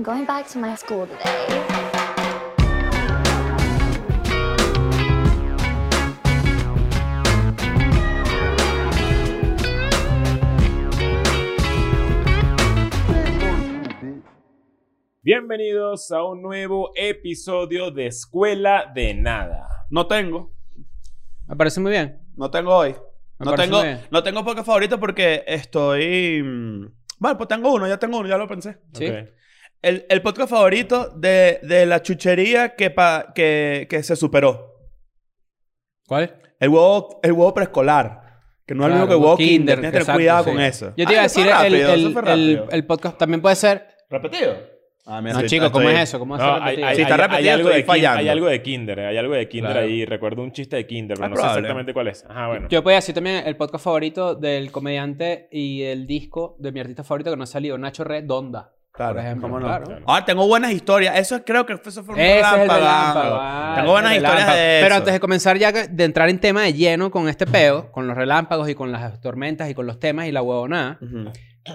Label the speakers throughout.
Speaker 1: I'm going back to my school today.
Speaker 2: Bienvenidos a un nuevo episodio de Escuela de Nada.
Speaker 3: No tengo.
Speaker 4: Me parece muy bien.
Speaker 3: No tengo hoy.
Speaker 4: Me
Speaker 3: No tengo,
Speaker 4: bien.
Speaker 3: no tengo podcast favorito porque estoy... mm, Bueno, pues tengo uno, ya tengo uno, ya lo pensé.
Speaker 4: ¿Sí?
Speaker 3: El, el podcast favorito de, de la chuchería que, pa- que, que se superó.
Speaker 4: ¿Cuál?
Speaker 3: El huevo, el huevo preescolar. Que no es lo mismo que el huevo
Speaker 4: Kinder,
Speaker 3: kinder. Tienes que tener
Speaker 4: exacto,
Speaker 3: cuidado
Speaker 4: sí.
Speaker 3: con eso.
Speaker 4: Yo te iba a
Speaker 3: Ah,
Speaker 4: decir, el, el- el-
Speaker 3: rápido.
Speaker 4: el podcast también puede ser.
Speaker 3: ¿Repetido? Ah, mira,
Speaker 4: No,
Speaker 3: estoy-
Speaker 4: chico, ¿cómo
Speaker 3: estoy-
Speaker 4: es eso? ¿Cómo
Speaker 2: No, hay,
Speaker 4: repetido?
Speaker 2: hay-
Speaker 3: Si está
Speaker 2: hay- hay
Speaker 3: repetido,
Speaker 2: algo de kin-
Speaker 3: fallando.
Speaker 2: hay algo de Kinder, hay algo de Kinder
Speaker 4: Claro.
Speaker 2: ahí. Recuerdo un chiste de Kinder, pero
Speaker 3: Es
Speaker 2: no sé
Speaker 3: probable.
Speaker 2: exactamente cuál es. Ajá, bueno.
Speaker 4: Yo podía decir también el podcast favorito del comediante y el disco de mi artista favorito que no ha salido, Nacho Redonda.
Speaker 3: Claro,
Speaker 4: por ejemplo.
Speaker 3: cómo no.
Speaker 4: Claro.
Speaker 3: Ahora, tengo buenas historias. Eso creo que eso fue un
Speaker 4: Ese es el ah,
Speaker 3: Tengo buenas
Speaker 4: el
Speaker 3: historias
Speaker 4: relámpago.
Speaker 3: de eso.
Speaker 4: Pero antes de comenzar ya de entrar en tema de lleno con este peo, con los relámpagos y con las tormentas y con los temas y la huevonada,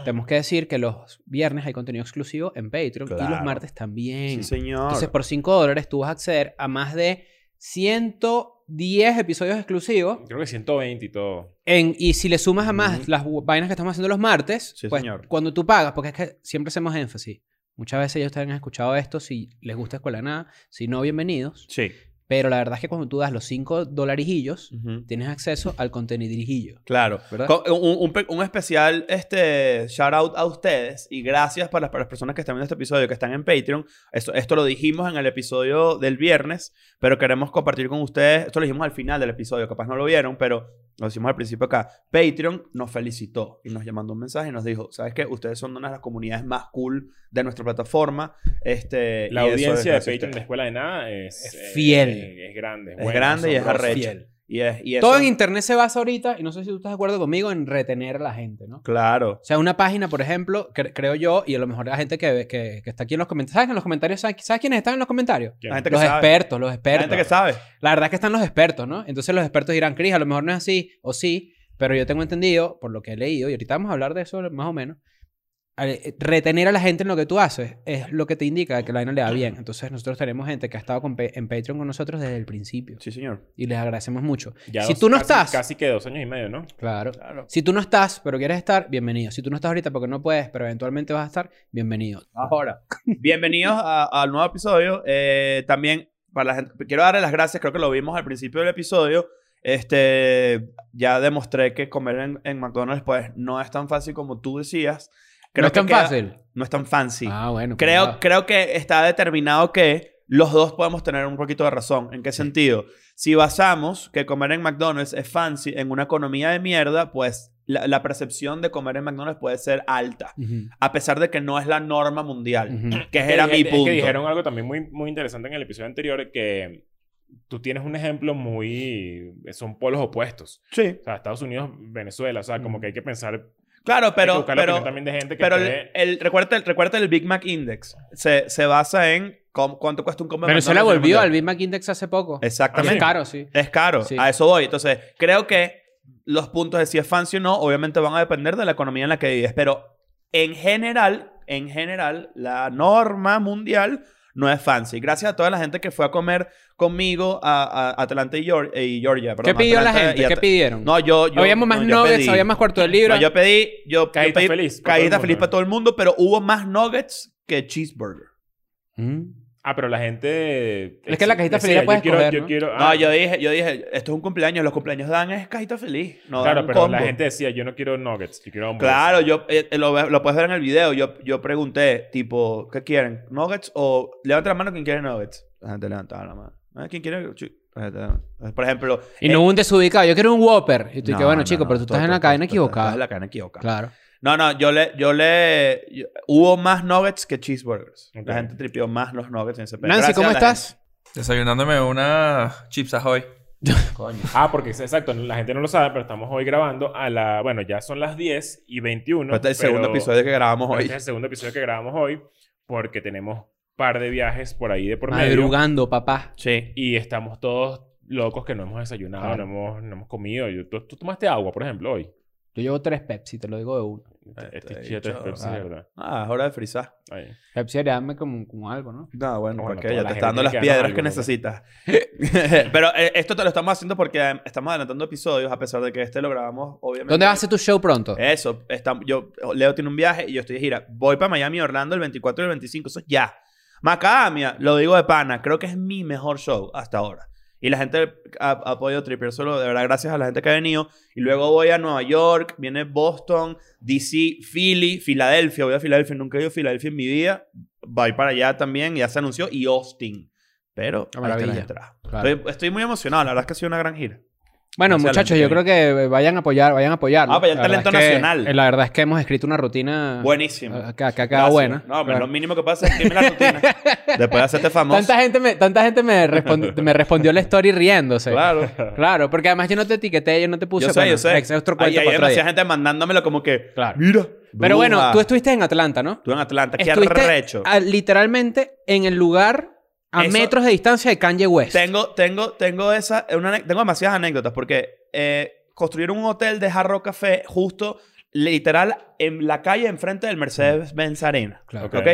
Speaker 4: tenemos que decir que los viernes hay contenido exclusivo en Patreon y los martes también.
Speaker 3: Sí, señor.
Speaker 4: Entonces, por 5 dólares tú vas a acceder a más de 110 episodios exclusivos.
Speaker 2: Creo que 120 y todo.
Speaker 4: En, y si le sumas a más las vainas que estamos haciendo los martes,
Speaker 3: Sí,
Speaker 4: pues
Speaker 3: señor.
Speaker 4: cuando tú pagas, porque es que siempre hacemos énfasis. Muchas veces ya ustedes han escuchado esto, si les gusta Escuela Nada, si no, bienvenidos.
Speaker 3: Sí.
Speaker 4: Pero la verdad es que cuando tú das los 5 dolarijillos,
Speaker 3: Ujú.
Speaker 4: tienes acceso al contenidirijillo.
Speaker 3: Claro.
Speaker 4: ¿Verdad?
Speaker 3: Un, un un especial este, shout out a ustedes y gracias para las, para las personas que están viendo este episodio, que están en Patreon. Esto, esto lo dijimos en el episodio del viernes, pero queremos compartir con ustedes. Esto lo dijimos al final del episodio, capaz no lo vieron, pero lo decimos al principio acá. Patreon nos felicitó y nos mandó un mensaje y nos dijo: ¿Sabes qué? Ustedes son una de las comunidades más cool de nuestra plataforma. Este,
Speaker 2: La
Speaker 3: y eso
Speaker 2: audiencia de Patreon de. Escuela de Nada es...
Speaker 4: Es fiel.
Speaker 2: eh, es grande.
Speaker 3: Es grande y es arrecha.
Speaker 4: Fiel.
Speaker 3: Y es, y
Speaker 4: Todo en internet se basa ahorita, y no sé si tú estás de acuerdo conmigo, en retener a la gente, ¿no?
Speaker 3: Claro.
Speaker 4: O sea, una página, por ejemplo, cre- creo yo, y a lo mejor la gente que, que, que está aquí en los comentarios. ¿Sabes que en los comentarios? ¿Sabes, ¿sabes quiénes están en los comentarios?
Speaker 3: La gente que
Speaker 4: Los
Speaker 3: sabe.
Speaker 4: expertos, los
Speaker 3: La
Speaker 4: expertos.
Speaker 3: gente que sabe.
Speaker 4: La verdad es que están los expertos, ¿no? Entonces los expertos dirán, Cris, a lo mejor no es así, o sí, pero yo tengo entendido, por lo que he leído, y ahorita vamos a hablar de eso más o menos, retener a la gente en lo que tú haces es lo que te indica que la vaina le va bien. Entonces nosotros tenemos gente que ha estado con Pa- en Patreon con nosotros desde el principio.
Speaker 3: Sí, señor.
Speaker 4: Y les agradecemos mucho.
Speaker 2: Ya
Speaker 4: si
Speaker 2: dos-
Speaker 4: tú no
Speaker 2: casi-
Speaker 4: estás...
Speaker 2: Casi que dos años y medio, ¿no?
Speaker 4: Claro.
Speaker 3: Claro.
Speaker 4: Si tú no estás, pero quieres estar, bienvenido. Si tú no estás ahorita porque no puedes, pero eventualmente vas a estar, bienvenido.
Speaker 3: Ahora, bienvenidos al nuevo episodio. Eh, también, para la gente, quiero darle las gracias, creo que lo vimos al principio del episodio. Este, ya demostré que comer en, en McDonald's, pues, no es tan fácil como tú decías.
Speaker 4: ¿No es
Speaker 3: que
Speaker 4: tan
Speaker 3: queda-
Speaker 4: fácil?
Speaker 3: No es tan fancy.
Speaker 4: Ah, bueno.
Speaker 3: creo,
Speaker 4: cuidado.
Speaker 3: creo que está determinado que los dos podemos tener un poquito de razón. ¿En qué sentido? Si basamos que comer en McDonald's es fancy en una economía de mierda, pues la, la percepción de comer en McDonald's puede ser alta. A pesar de que no es la norma mundial. Que era mi
Speaker 2: es que
Speaker 3: punto.
Speaker 2: dijeron algo también muy, muy interesante en el episodio anterior que tú tienes un ejemplo muy... Son polos opuestos.
Speaker 3: Sí.
Speaker 2: O sea, Estados Unidos, Venezuela. O sea, como que hay que pensar...
Speaker 3: Claro,
Speaker 2: hay que
Speaker 3: pero,
Speaker 2: buscar la
Speaker 3: pero,
Speaker 2: también de gente que
Speaker 3: pero el,
Speaker 2: esté-
Speaker 3: el- recuerda, el, recuerda el Big Mac Index. Se, se basa en cómo- cuánto cuesta un
Speaker 4: Venezuela
Speaker 3: McDonald's en el
Speaker 4: volvió al. Big Mac Index hace poco.
Speaker 3: Exactamente.
Speaker 4: Es caro, sí.
Speaker 3: Es caro.
Speaker 4: Sí.
Speaker 3: A eso voy. Entonces, creo que los puntos de si es fancy o no, obviamente van a depender de la economía en la que vives. Pero en general, en general, la norma mundial no es fancy. Gracias a toda la gente que fue a comer conmigo a, a Atlanta y, Geor- y Georgia.
Speaker 4: ¿Qué
Speaker 3: perdón,
Speaker 4: pidió la
Speaker 3: Atlanta y
Speaker 4: gente? ¿Qué pidieron?
Speaker 3: No, yo... yo
Speaker 4: Habíamos más
Speaker 3: no, yo
Speaker 4: nuggets,
Speaker 3: pedí.
Speaker 4: había más cuarto de libra.
Speaker 3: No, yo pedí... Yo, yo
Speaker 2: Cajita
Speaker 3: pedí
Speaker 2: feliz para mundo.
Speaker 3: feliz para todo el mundo, pero hubo más nuggets que cheeseburger.
Speaker 4: Mm.
Speaker 2: Ah, pero la gente...
Speaker 4: Es que la cajita feliz la
Speaker 2: yo
Speaker 4: puedes
Speaker 2: quiero,
Speaker 4: coger,
Speaker 2: yo
Speaker 4: ¿no?
Speaker 2: quiero-
Speaker 3: No,
Speaker 2: ah,
Speaker 3: yo dije, yo dije, esto es un cumpleaños, los cumpleaños dan es cajita feliz. No
Speaker 2: Claro, pero la
Speaker 3: combo.
Speaker 2: gente decía, yo no quiero nuggets, yo quiero hamburguesa.
Speaker 3: Claro, yo eh, eh, lo, lo puedes ver en el video. Yo, yo pregunté, tipo, ¿qué quieren? ¿Nuggets o levanta la mano quien quiere nuggets? La gente levantaba la mano. Ah, ¿Quién quiere? La. Por ejemplo.
Speaker 4: Y
Speaker 3: eh,
Speaker 4: no hubo un desubicado. Yo quiero un Whopper. Y tú
Speaker 3: no,
Speaker 4: que bueno,
Speaker 3: no,
Speaker 4: chico,
Speaker 3: no,
Speaker 4: pero tú estás en la cadena
Speaker 3: tú Estás
Speaker 4: equivocada.
Speaker 3: en la cadena equivocada.
Speaker 4: Claro.
Speaker 3: No, no, yo le, yo le, yo- hubo más nuggets que cheeseburgers.
Speaker 2: Ok.
Speaker 3: La gente tripió más los nuggets en ese pedo.
Speaker 4: Nancy,
Speaker 3: Gracias
Speaker 4: ¿cómo
Speaker 3: a la
Speaker 4: estás?
Speaker 5: Desayunándome una chips ahoy.
Speaker 2: Ah, porque es exacto, la gente no lo sabe, pero estamos hoy grabando a la... Bueno, ya son las 10 y 21.
Speaker 3: Este es el segundo
Speaker 2: pero-
Speaker 3: episodio que grabamos
Speaker 2: pero
Speaker 3: hoy.
Speaker 2: Este es el segundo episodio que grabamos hoy porque tenemos par de viajes por ahí de por medio.
Speaker 4: Madrugando, papá.
Speaker 3: Sí.
Speaker 2: Y estamos todos locos que no hemos desayunado,
Speaker 4: Claro.
Speaker 2: no, hemos, no hemos comido. Yo- ¿tú, tú tomaste agua, por ejemplo, hoy?
Speaker 4: Yo llevo tres Pepsi, te lo digo de uno.
Speaker 2: Este
Speaker 3: Este
Speaker 2: chieto es Pepsi,
Speaker 4: claro.
Speaker 2: ¿verdad?
Speaker 3: Ah, es hora de frizar.
Speaker 4: Pepsi darme como, como algo, ¿no?
Speaker 3: No, bueno,
Speaker 2: Bueno,
Speaker 3: porque ya te está dando las piedras que necesitas. Pero eh, esto te lo estamos haciendo porque eh, estamos adelantando episodios, a pesar de que este lo grabamos, obviamente.
Speaker 4: ¿Dónde vas a hacer tu show pronto?
Speaker 3: Eso, está, yo, Leo tiene un viaje y yo estoy de gira. Voy para Miami, Orlando el 24 y el 25, eso es ya. Macadamia, lo digo de pana, creo que es mi mejor show hasta ahora. Y la gente ha, ha podido tripear solo, de verdad, gracias a la gente que ha venido. Y luego voy a Nueva York, viene Boston, DC, Philly, Filadelfia. Voy a Filadelfia, nunca he ido a Filadelfia en mi vida. Voy para allá también, ya se anunció. Y Austin. Pero,
Speaker 4: Qué
Speaker 3: ahí está la
Speaker 4: maravilla.
Speaker 3: entrada.
Speaker 4: Claro.
Speaker 3: Estoy, estoy muy emocionado, la verdad es que ha sido una gran gira.
Speaker 4: Bueno, muchachos, yo
Speaker 3: que
Speaker 4: creo que vayan a apoyar, vayan a apoyarlo.
Speaker 3: Ah, apoyar el
Speaker 4: La
Speaker 3: talento
Speaker 4: es que-
Speaker 3: nacional.
Speaker 4: eh, La verdad es que hemos escrito una rutina
Speaker 3: Buenísimo.
Speaker 4: eh, que, que ha quedado
Speaker 3: Gracias.
Speaker 4: buena.
Speaker 3: No, pero
Speaker 4: Claro.
Speaker 3: lo mínimo que pasa es escribirme la rutina. Después de hacerte famoso.
Speaker 4: Tanta gente me, tanta gente me, me respondió la story riéndose.
Speaker 3: Claro.
Speaker 4: Claro, porque además yo no te etiqueté, yo no te puse.
Speaker 3: Yo sé,
Speaker 4: bueno,
Speaker 3: yo sé.
Speaker 4: es otro cuento
Speaker 3: hay demasiada gente mandándomelo como que,
Speaker 4: Claro.
Speaker 3: mira.
Speaker 4: Pero bueno, tú estuviste en Atlanta, ¿no?
Speaker 3: Tú en Atlanta. Qué arrecho.
Speaker 4: literalmente en el lugar a
Speaker 3: Eso-
Speaker 4: metros de distancia de Kanye West.
Speaker 3: Tengo, tengo, tengo esa, una, tengo demasiadas anécdotas porque eh, construyeron un hotel de Hard Rock Café justo, literal, en la calle enfrente del Mercedes-Benz Arena.
Speaker 4: Claro.
Speaker 2: Ok.
Speaker 3: ¿Ok?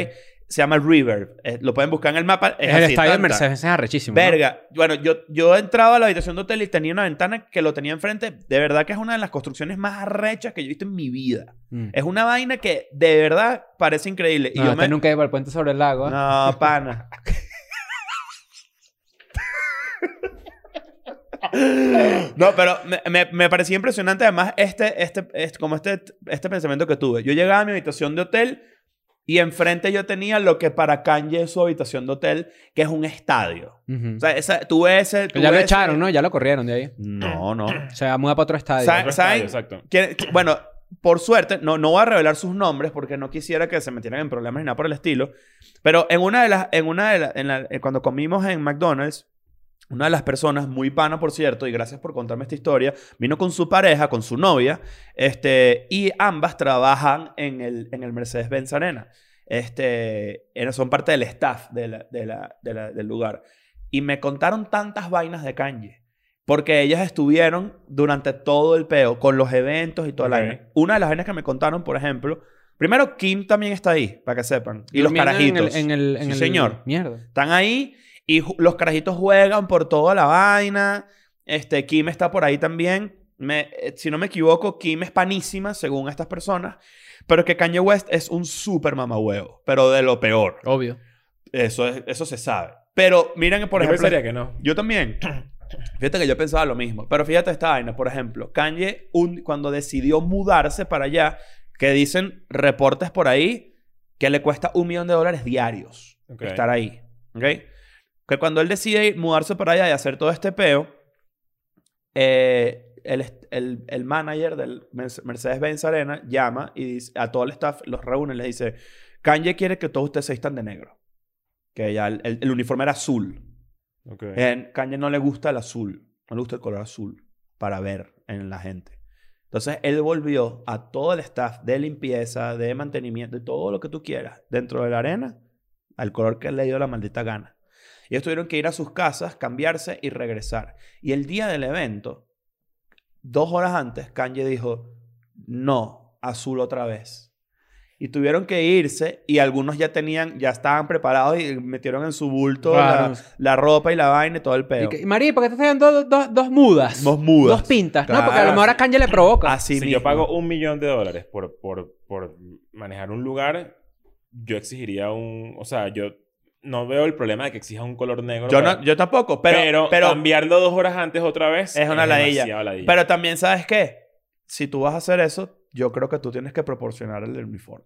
Speaker 3: Se llama River. Eh, lo pueden buscar en el mapa. Es,
Speaker 4: Es el estadio de
Speaker 3: tanta.
Speaker 4: Mercedes, es arrechísimo. ¿no?
Speaker 3: Verga. Bueno, yo, yo entraba a la habitación de hotel y tenía una ventana que lo tenía enfrente. De verdad que es una de las construcciones más arrechas que yo he visto en mi vida.
Speaker 4: Mm.
Speaker 3: Es una vaina que de verdad parece increíble. Y
Speaker 4: No,
Speaker 3: yo
Speaker 4: este
Speaker 3: me...
Speaker 4: nunca iba al puente sobre el lago. ¿eh?
Speaker 3: No, pana. No, pero me, me, me parecía impresionante además este, este, este, como este, este pensamiento que tuve. Yo llegaba a mi habitación de hotel y enfrente yo tenía lo que para Kanye es su habitación de hotel, que es un estadio.
Speaker 4: Ujú.
Speaker 3: O sea, esa, tuve ese...
Speaker 4: Ya lo
Speaker 3: ese-
Speaker 4: echaron, ¿no? Ya lo corrieron de ahí.
Speaker 3: No, no.
Speaker 4: Se va a mudar para otro estadio.
Speaker 2: Otro estadio, Exacto.
Speaker 3: ¿Quién- qui- Bueno, por suerte, no, no voy a revelar sus nombres porque no quisiera que se metieran en problemas ni nada por el estilo. Pero en una de las, en una de la- en la- eh, cuando comimos en McDonald's, una de las personas, muy pana por cierto, y gracias por contarme esta historia, vino con su pareja, con su novia, este, y ambas trabajan en el, en el Mercedes-Benz Arena. Este, son parte del staff de la- de la- de la- del lugar. Y me contaron tantas vainas de Kanye. Porque ellas estuvieron durante todo el peo, con los eventos y toda la
Speaker 2: Ok.
Speaker 3: vaina. Una de las vainas que me contaron, por ejemplo, primero Kim también está ahí, para que sepan. Y los carajitos.
Speaker 4: En el, en el, en
Speaker 3: Sí,
Speaker 4: el-
Speaker 3: señor.
Speaker 4: Mierda.
Speaker 3: Están ahí y los carajitos juegan por toda la vaina. Este, Kim está por ahí también. Me- eh, si no me equivoco, Kim es panísima, según estas personas. Pero que Kanye West es un súper mamahuevo. Pero de lo peor.
Speaker 4: Obvio.
Speaker 3: Eso, es- eso se sabe. Pero miren, por
Speaker 2: Yo
Speaker 3: ejemplo...
Speaker 2: pensaría que no.
Speaker 3: Yo también. Fíjate que yo pensaba lo mismo. Pero fíjate esta vaina, por ejemplo. Kanye, un- cuando decidió mudarse para allá, que dicen reportes por ahí que le cuesta un millón de dólares diarios
Speaker 2: Ok.
Speaker 3: estar ahí. ¿Ok? Que cuando él decide ir- mudarse para allá y hacer todo este peo, eh, el, el, el manager del Merce- Mercedes-Benz Arena llama y dice, a todo el staff los reúne y les dice, Kanye quiere que todos ustedes se vistan de negro. Que ya el, el- uniforme era azul.
Speaker 2: Ok.
Speaker 3: En Kanye no le gusta el azul. No le gusta el color azul para ver en la gente. Entonces, él volvió a todo el staff de limpieza, de mantenimiento, de todo lo que tú quieras dentro de la arena al color que le dio la maldita gana. Y ellos tuvieron que ir a sus casas, cambiarse y regresar. Y el día del evento, dos horas antes, Kanye dijo, no, azul otra vez. Y tuvieron que irse y algunos ya tenían, ya estaban preparados y metieron en su bulto
Speaker 4: Claro.
Speaker 3: la, la ropa y la vaina y todo el
Speaker 4: Y
Speaker 3: peo.
Speaker 4: que- María, ¿por qué te están dando dos, dos, dos mudas?
Speaker 3: Dos mudas.
Speaker 4: Dos pintas. No, porque a lo mejor a Kanye le provoca.
Speaker 3: Así
Speaker 2: si
Speaker 3: mismo.
Speaker 2: yo pago un millón de dólares por, por, por manejar un lugar, yo exigiría un... O sea, yo no veo el problema de que exija un color negro.
Speaker 3: Yo,
Speaker 2: para-
Speaker 3: no, yo tampoco, pero,
Speaker 2: pero,
Speaker 3: pero,
Speaker 2: cambiarlo dos horas antes otra vez
Speaker 3: Es una ladilla. pero también, ¿sabes qué? Si tú vas a hacer eso, yo creo que tú tienes que proporcionar el uniforme.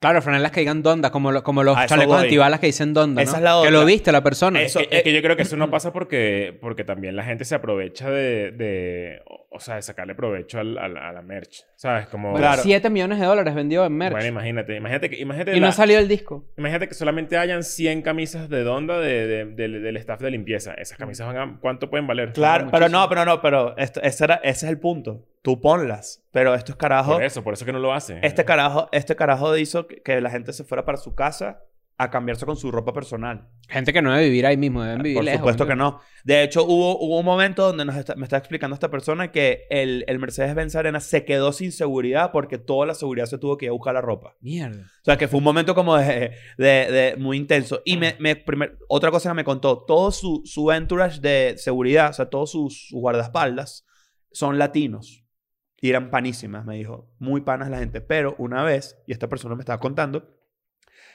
Speaker 4: Claro, franelas que digan Donda, como, lo- como los chalecos antibalas que dicen Donda, ¿no?
Speaker 3: Esa es la
Speaker 4: Que
Speaker 3: otra.
Speaker 4: lo viste la persona.
Speaker 3: Eso-
Speaker 2: es, que, es que yo creo que eso no pasa porque, porque también la gente se aprovecha de, de o- sea, de sacarle provecho al, al- a la merch. ¿Sabes? Como...
Speaker 4: Bueno,
Speaker 3: Claro.
Speaker 4: 7 millones de dólares vendió en merch.
Speaker 2: Bueno, imagínate. Imagínate que... Imagínate,
Speaker 4: y no
Speaker 2: la-
Speaker 4: salió el disco.
Speaker 2: imagínate que solamente hayan 100 camisas de Donda de, de- del- del staff de limpieza. Esas camisas van a... ¿Cuánto pueden valer?
Speaker 3: Claro, pero no, pero no, pero esto- ese, era, ese es el punto. Tú ponlas. Pero estos carajos,
Speaker 2: Por eso. Por eso que no lo hacen.
Speaker 3: este carajo, este carajo hizo que, que la gente se fuera para su casa a cambiarse con su ropa personal.
Speaker 4: Gente que no debe vivir ahí mismo, deben vivir
Speaker 3: Por
Speaker 4: lejos.
Speaker 3: supuesto que
Speaker 4: ¿no?
Speaker 3: no. De hecho, hubo, hubo un momento donde nos está- me está explicando esta persona que el, el Mercedes-Benz Arena se quedó sin seguridad porque toda la seguridad se tuvo que ir a buscar la ropa.
Speaker 4: Mierda.
Speaker 3: O sea, que fue un momento como de, de- de muy intenso. Y me, me- primer- otra cosa que me contó, todo su, su entourage de seguridad, o sea, todos sus, sus guardaespaldas, son latinos. Y eran panísimas, me dijo. Muy panas la gente. Pero una vez, y esta persona me estaba contando,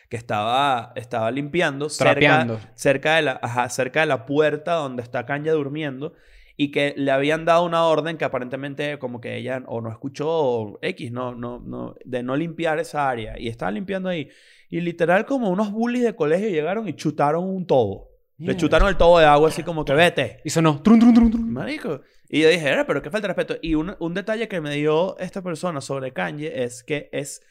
Speaker 3: que estaba, estaba limpiando
Speaker 4: Trapeando.
Speaker 3: cerca, cerca, de la, ajá, cerca de la puerta donde está Kanye durmiendo y que le habían dado una orden que aparentemente como que ella o no escuchó o X, no, no, no, de no limpiar esa área. Y estaba limpiando ahí. Y literal como unos bullies de colegio llegaron y chutaron un tobo. Le chutaron el tobo de agua así como que vete.
Speaker 4: Y sonó. Trun, trun, trun, trun.
Speaker 3: Marico. Y yo dije, "Era, pero qué falta de respeto. Y un, un detalle que me dio esta persona sobre Kanye es que es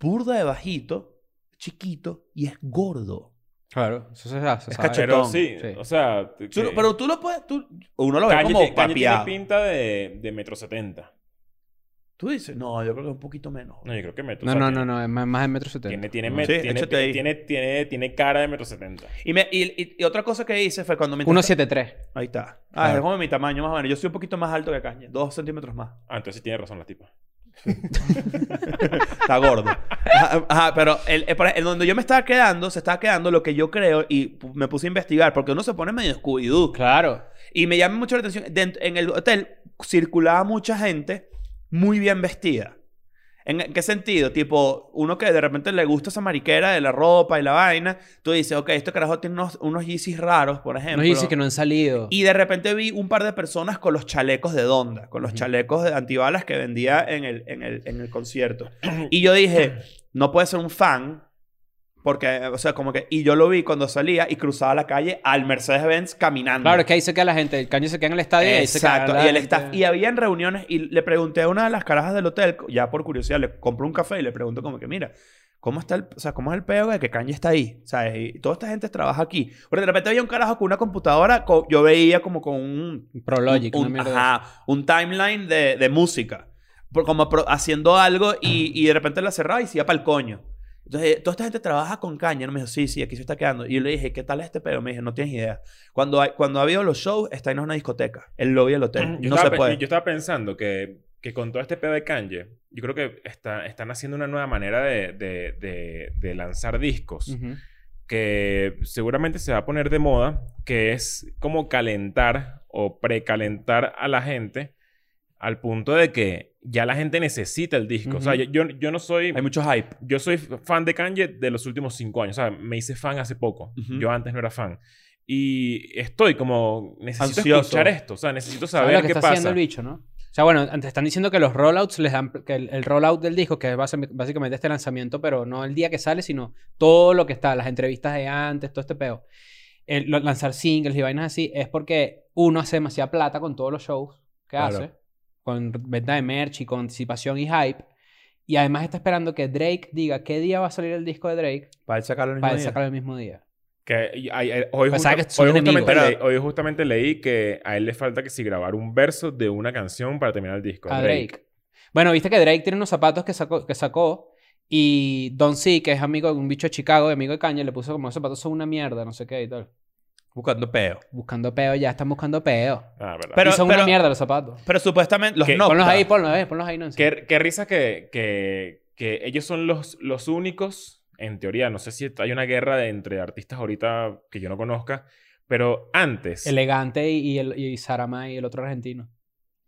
Speaker 3: burda de bajito, chiquito y es gordo.
Speaker 4: Claro, eso se, hace,
Speaker 3: Es
Speaker 4: sabe.
Speaker 3: cachetón.
Speaker 2: Pero sí,
Speaker 4: Sí.
Speaker 2: o sea...
Speaker 3: Tú- pero tú lo puedes, tú, uno lo ve como
Speaker 2: Kanye tiene
Speaker 3: papiado.
Speaker 2: pinta de, de metro setenta.
Speaker 3: Tú dices, no, yo creo que es un poquito menos.
Speaker 2: No, yo creo que metro
Speaker 4: No, no, no, no, es más, más de metro setenta.
Speaker 2: Tiene, tiene,
Speaker 3: Sí,
Speaker 2: met- tiene,
Speaker 3: échate ahí.
Speaker 2: tiene, tiene, tiene cara de metro setenta.
Speaker 3: Y, me, y, y- y otra cosa que hice fue cuando me...
Speaker 4: 173.
Speaker 3: Ahí está. Ah,
Speaker 4: Claro.
Speaker 3: es como mi tamaño más o menos. Yo soy un poquito más alto que Kanye. Dos centímetros más.
Speaker 2: Ah, entonces sí tiene razón la tipa.
Speaker 3: Está gordo. Ajá, ajá, pero el, el- el donde yo me estaba quedando, se estaba quedando lo que yo creo y me puse a investigar porque uno se pone medio Scooby-Doo.
Speaker 4: Claro.
Speaker 3: Y me llama mucho la atención. en el hotel circulaba mucha gente muy bien vestida. ¿En qué sentido? Tipo, uno que de repente le gusta esa mariquera de la ropa y la vaina, tú dices, ok, este carajo tiene unos, unos Yeezys raros, por ejemplo.
Speaker 4: Nos dice que no han salido.
Speaker 3: Y de repente vi un par de personas con los chalecos de Donda, con los chalecos de antibalas que vendía en el, en el, en el concierto. Y yo dije, no puede ser un fan, porque, o sea, como que. Y yo lo vi cuando salía y cruzaba la calle al Mercedes-Benz caminando.
Speaker 4: Claro, es que ahí se queda la gente. El caño se queda en el estadio y ahí se queda
Speaker 3: Exacto. Y el staff. Y habían reuniones y le pregunté a una de las carajas del hotel, ya por curiosidad, le compré un café y le pregunto como que, mira, ¿cómo está el, o sea, cómo es el peo de que Kanye está ahí? ¿Sabes? Y toda esta gente trabaja aquí. Porque de repente había un carajo con una computadora, co- yo veía como con un
Speaker 4: Prologic,
Speaker 3: un,
Speaker 4: de
Speaker 3: ajá, un timeline de, de música. Por- como pro- haciendo algo y, y de repente la cerraba y se iba para el coño. Entonces, toda esta gente trabaja con caña. Y me dijo, sí, sí, aquí se está quedando. Y yo le dije, ¿qué tal este pedo? Me dije, no tienes idea. Cuando, hay, cuando ha habido los shows, está en una discoteca. El lobby del hotel.
Speaker 2: Yo,
Speaker 3: no
Speaker 2: estaba,
Speaker 3: se
Speaker 2: pe-
Speaker 3: puede.
Speaker 2: yo estaba pensando que, que con todo este pedo de Kanye, yo creo que está, están haciendo una nueva manera de, de, de, de lanzar discos que seguramente se va a poner de moda, que es como calentar o precalentar a la gente al punto de que ya la gente necesita el disco. O sea, yo, yo, yo no soy...
Speaker 3: Hay mucho hype.
Speaker 2: Yo soy fan de Kanye de los últimos cinco años. O sea, me hice fan hace poco. Yo antes no era fan. Y estoy como... Necesito
Speaker 3: Ansioso.
Speaker 2: escuchar esto. O sea, necesito
Speaker 4: ¿Sabes
Speaker 2: saber
Speaker 4: lo que
Speaker 2: qué
Speaker 4: está
Speaker 2: pasa.
Speaker 4: haciendo el bicho, no? O sea, bueno, antes están diciendo que los rollouts les dan... Que el, el rollout del disco, que es básicamente este lanzamiento, pero no el día que sale, sino todo lo que está, las entrevistas de antes, todo este peo. El- lanzar singles y vainas así es porque uno hace demasiada plata con todos los shows que
Speaker 3: Claro.
Speaker 4: hace. Con venta de merch y con anticipación y hype. Y además está esperando que Drake diga qué día va a salir el disco de Drake
Speaker 3: Para él sacarlo el mismo
Speaker 4: para
Speaker 3: día.
Speaker 4: sacarlo el mismo día.
Speaker 2: Que hoy, justa-
Speaker 4: que
Speaker 2: hoy justamente leí, hoy justamente leí que a él le falta que si grabar un verso de una canción para terminar el disco.
Speaker 4: A Drake. Bueno, viste que Drake tiene unos zapatos que sacó, que sacó y Don C, que es amigo de un bicho de Chicago, amigo de Kanye, le puso como esos zapatos son una mierda, no sé qué y tal.
Speaker 3: Buscando peo.
Speaker 4: Buscando peo, ya están buscando peo.
Speaker 2: Ah, verdad.
Speaker 3: Pero-
Speaker 4: y son
Speaker 3: pero-
Speaker 4: una mierda los zapatos.
Speaker 3: Pero supuestamente los. Nocta.
Speaker 4: ponlos ahí, ponlos ahí, ponlos ahí, Nancy.
Speaker 2: Qué, qué risa que, que, que ellos son los, los únicos, en teoría, no sé si hay una guerra de, entre artistas ahorita que yo no conozca, pero antes...
Speaker 4: Elegante y, y, el, y Sarama y el otro argentino.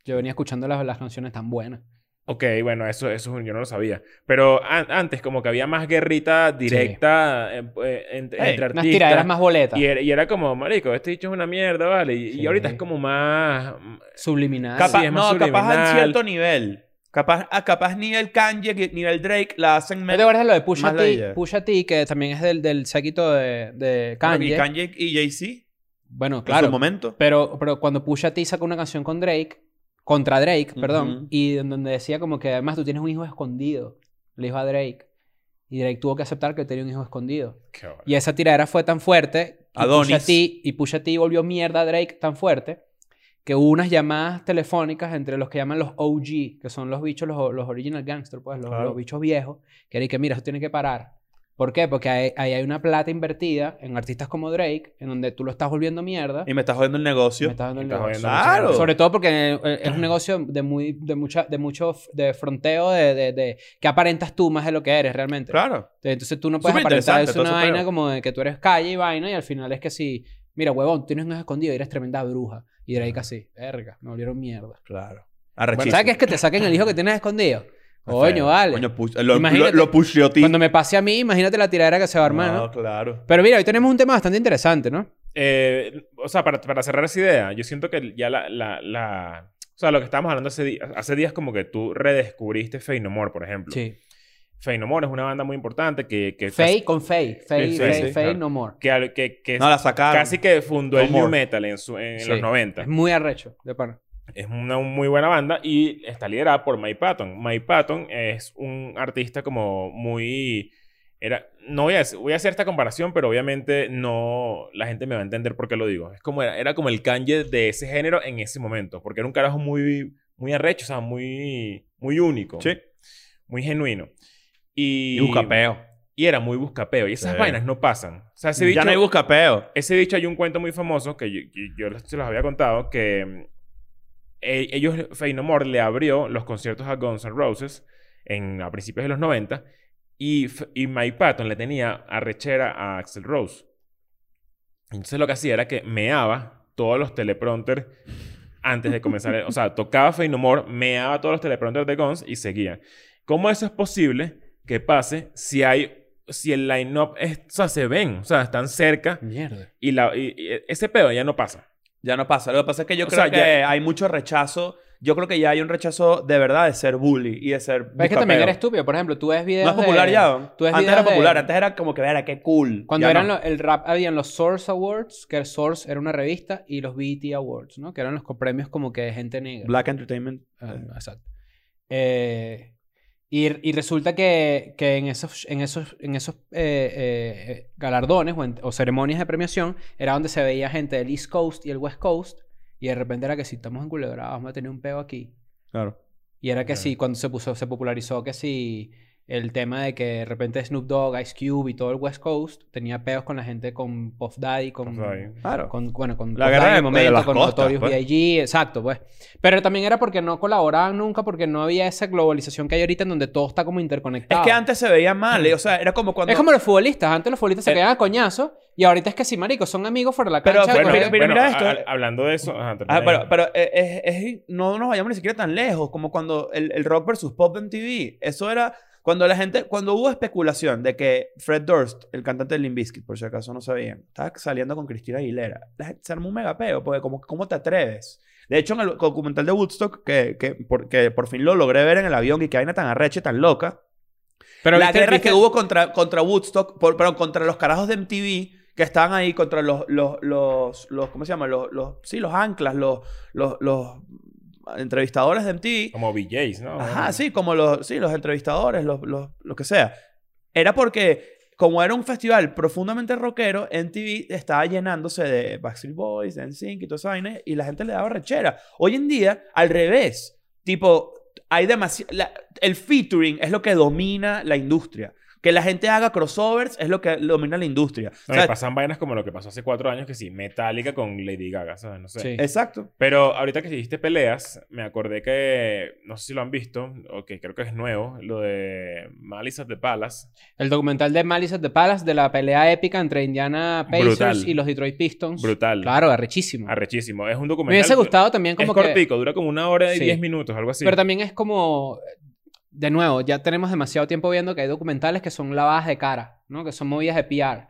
Speaker 4: Yo venía escuchando las, las canciones tan buenas.
Speaker 2: Ok, bueno, eso, eso yo no lo sabía. Pero an- antes como que había más guerrita directa eh, eh, entre,
Speaker 3: Hey,
Speaker 2: entre
Speaker 4: Unas
Speaker 2: artistas.
Speaker 4: tiraderas más boletas.
Speaker 2: Y era, y era como, marico, este dicho es una mierda, ¿vale? Y, y
Speaker 4: Sí.
Speaker 2: ahorita es como más...
Speaker 4: Subliminales.
Speaker 3: Capaz,
Speaker 2: Sí, es más
Speaker 3: no, capaz a
Speaker 2: subliminal.
Speaker 3: cierto nivel. Capaz, a capaz ni el Kanye ni el Drake la hacen
Speaker 4: ¿No te
Speaker 3: menos.
Speaker 4: acuerdas de lo de Pusha T? Pusha T, que también es del, del séquito de, de
Speaker 3: Y
Speaker 4: Kanye.
Speaker 3: Kanye y Jay-Z.
Speaker 4: Bueno,
Speaker 3: En
Speaker 4: claro.
Speaker 3: su momento.
Speaker 4: Pero, pero cuando Pusha T sacó una canción con Drake, contra Drake, perdón, y donde decía como que además tú tienes un hijo escondido, le dijo a Drake. Y Drake tuvo que aceptar que tenía un hijo escondido.
Speaker 2: Qué.
Speaker 4: Y esa tiradera fue tan fuerte. Y
Speaker 3: Adonis.
Speaker 4: Pusha T, y Pusha T volvió mierda a Drake tan fuerte que hubo unas llamadas telefónicas entre los que llaman los OG, que son los bichos, los, los original gangsters, pues, los,
Speaker 3: Claro.
Speaker 4: los bichos viejos, que era que mira, eso tiene que parar. ¿Por qué? Porque ahí ahí hay una plata invertida en artistas como Drake, en donde tú lo estás volviendo mierda.
Speaker 3: Y me estás jodiendo el negocio.
Speaker 4: me estás dando el
Speaker 2: Estás
Speaker 4: negocio.
Speaker 2: jodiendo
Speaker 3: Claro.
Speaker 4: Sobre todo porque eh, es un negocio de muy, de mucha, de mucho, de fronteo de, de, de que aparentas tú más de lo que eres realmente.
Speaker 3: Claro.
Speaker 4: Entonces tú no puedes
Speaker 3: Súper
Speaker 4: aparentar es una vaina como de que tú eres calle y vaina y al final es que si, mira, huevón, tienes un escondido y eres tremenda bruja. Y Drake así, verga, me volvieron mierda.
Speaker 3: Claro.
Speaker 4: Bueno. ¿Sabes qué es que te saquen el hijo que tienes escondido? Coño, vale.
Speaker 3: Coño, push- lo,
Speaker 4: Imagínate-
Speaker 3: lo, lo pusheó ti.
Speaker 4: Cuando me pase a mí, imagínate la tiradera que se va a armar, ¿no?
Speaker 3: No, claro.
Speaker 4: Pero mira, hoy tenemos un tema bastante interesante, ¿no?
Speaker 2: Eh, o sea, para, para cerrar esa idea, yo siento que ya la, la, la- O sea, lo que estábamos hablando hace, hace días como que tú redescubriste Fey No More, por ejemplo.
Speaker 4: Sí.
Speaker 2: Fey No More es una banda muy importante que... que
Speaker 4: con Faye,
Speaker 2: sí,
Speaker 4: Faye,
Speaker 2: claro.
Speaker 4: no more.
Speaker 2: Que, que, que
Speaker 3: No, la sacaron.
Speaker 2: casi que fundó
Speaker 3: No
Speaker 2: el New. Metal en, su- en
Speaker 4: Sí.
Speaker 2: los 90.
Speaker 4: Es muy arrecho, de pana.
Speaker 2: Es una muy buena banda y está liderada por Mike Patton. Mike Patton es un artista como muy... Era, no voy a, voy a hacer esta comparación, pero obviamente no... La gente me va a entender por qué lo digo. Es como, era, era como el Kanye de ese género en ese momento. Porque era un carajo muy, muy arrecho, o sea, muy, muy único.
Speaker 3: Sí.
Speaker 2: Muy genuino. Y,
Speaker 3: Y buscapeo.
Speaker 2: Y era muy buscapeo. Y esas
Speaker 3: Sí.
Speaker 2: vainas no pasan. O sea, ese bicho...
Speaker 3: Ya no hay buscapeo.
Speaker 2: Ese bicho hay un cuento muy famoso que yo, que yo se los había contado que ellos, Fey No More, le abrió los conciertos a Guns N' Roses en, a principios de los 90 y, y Mike Patton le tenía arrechera a Axel Rose. Entonces lo que hacía era que meaba todos los teleprompters antes de comenzar. el- o sea, tocaba Fey No More, meaba todos los teleprompters de Guns y seguía. ¿Cómo eso es posible que pase si hay... Si el line-up. O sea, se ven. O sea, están cerca.
Speaker 4: Mierda.
Speaker 2: Y, la, y- y ese pedo ya no pasa.
Speaker 3: Ya no pasa. Lo que pasa es que yo
Speaker 2: O
Speaker 3: creo
Speaker 2: sea,
Speaker 3: que
Speaker 2: ya-
Speaker 3: hay mucho rechazo. Yo creo que ya hay un rechazo de verdad de ser bully y de ser.
Speaker 4: Pero es que también era estúpido. Por ejemplo, tú ves videos
Speaker 3: No es popular
Speaker 4: de-
Speaker 3: ya. ¿no?
Speaker 4: tú ves
Speaker 3: Antes era
Speaker 4: de-
Speaker 3: popular. Antes era como que, era qué cool.
Speaker 4: Cuando
Speaker 3: Ya
Speaker 4: eran
Speaker 3: no.
Speaker 4: lo- el rap, habían los Source Awards, que el Source era una revista, y los BET Awards, ¿no? Que eran los premios como que de gente negra.
Speaker 3: Black Entertainment.
Speaker 4: Ah, exacto. Eh, y, y resulta que, que en esos, en esos, en esos eh, eh, galardones o, en- o ceremonias de premiación era donde se veía gente del East Coast y el West Coast. Y de repente era que si estamos en Culebra, vamos a tener un peo aquí.
Speaker 3: Claro.
Speaker 4: Y era que
Speaker 2: Claro.
Speaker 4: sí, cuando se puso, se popularizó que sí, el tema de que de repente Snoop Dogg, Ice Cube y todo el West Coast tenía peos con la gente con Puff Daddy, con,
Speaker 2: Puff Daddy.
Speaker 3: Claro.
Speaker 4: con bueno, con
Speaker 3: La
Speaker 4: Puff
Speaker 3: guerra
Speaker 4: Daddy
Speaker 3: de-
Speaker 4: en el
Speaker 3: de
Speaker 4: momento,
Speaker 3: las
Speaker 4: con
Speaker 3: costas,
Speaker 4: Notorious
Speaker 3: pues.
Speaker 4: B.I.G., exacto, pues. Pero también era porque no colaboraban nunca, porque no había esa globalización que hay ahorita en donde todo está como
Speaker 3: Es
Speaker 4: interconectado.
Speaker 3: que antes se veía mal. eh, O sea, era como cuando.
Speaker 4: Es como los futbolistas. Antes los futbolistas se
Speaker 3: Eh.
Speaker 4: quedaban a coñazo y ahorita es que sí, marico, son amigos fuera de la
Speaker 3: Pero,
Speaker 4: cancha.
Speaker 3: bueno,
Speaker 4: corriendo.
Speaker 3: mira- mira esto.
Speaker 2: a- a- hablando de eso... ajá,
Speaker 3: Ah, pero, pero eh, es, es- no nos vayamos ni siquiera tan lejos, como cuando el, el rock versus pop en TV. Eso era cuando la gente, cuando hubo especulación de que Fred Durst, el cantante de Limp Bizkit, por si acaso no sabían, estaba saliendo con Cristina Aguilera. La gente se armó un megapeo, porque como, ¿cómo te atreves? De hecho, en el documental de Woodstock, que, que, por, que por fin lo logré ver en el avión y que vaina tan arrecha y tan loca,
Speaker 4: Pero
Speaker 3: la
Speaker 4: viste-
Speaker 3: guerra
Speaker 4: viste-
Speaker 3: que hubo contra, contra Woodstock, por, perdón, contra los carajos de MTV que estaban ahí contra los, los, los, los ¿cómo se llama? Los, los, sí, los anclas, los, los, los entrevistadores de MTV.
Speaker 2: Como VJs, ¿no?
Speaker 3: Ajá, sí, como los, sí, los entrevistadores, los, los, lo que sea. Era porque, como era un festival profundamente rockero, MTV estaba llenándose de Backstreet Boys, de NSYNC y esa vaina, y la gente le daba rechera. Hoy en día, al revés. Tipo, hay demasiado... El featuring es lo que domina la industria. Que la gente haga crossovers es lo que domina la industria.
Speaker 2: No,
Speaker 3: O sea,
Speaker 2: pasan vainas como lo que pasó hace cuatro años, que sí, Metallica con Lady Gaga, ¿sabes? No sé.
Speaker 4: Sí.
Speaker 3: Exacto.
Speaker 2: Pero ahorita que dijiste peleas, me acordé que, no sé si lo han visto, o que creo que es nuevo, lo de Malice at the Palace.
Speaker 4: El documental de Malice at the Palace de la pelea épica entre Indiana Pacers
Speaker 2: Brutal.
Speaker 4: y los Detroit Pistons.
Speaker 2: Brutal.
Speaker 4: Claro, arrechísimo.
Speaker 2: Arrechísimo. Es un
Speaker 4: Me
Speaker 2: documental.
Speaker 4: hubiese gustado también como
Speaker 2: es
Speaker 4: que...
Speaker 2: cortico, dura como una hora y
Speaker 4: Sí.
Speaker 2: diez minutos, algo así.
Speaker 4: Pero también es como... De nuevo, ya tenemos demasiado tiempo viendo que hay documentales que son lavadas de cara, ¿no? Que son movidas de PR.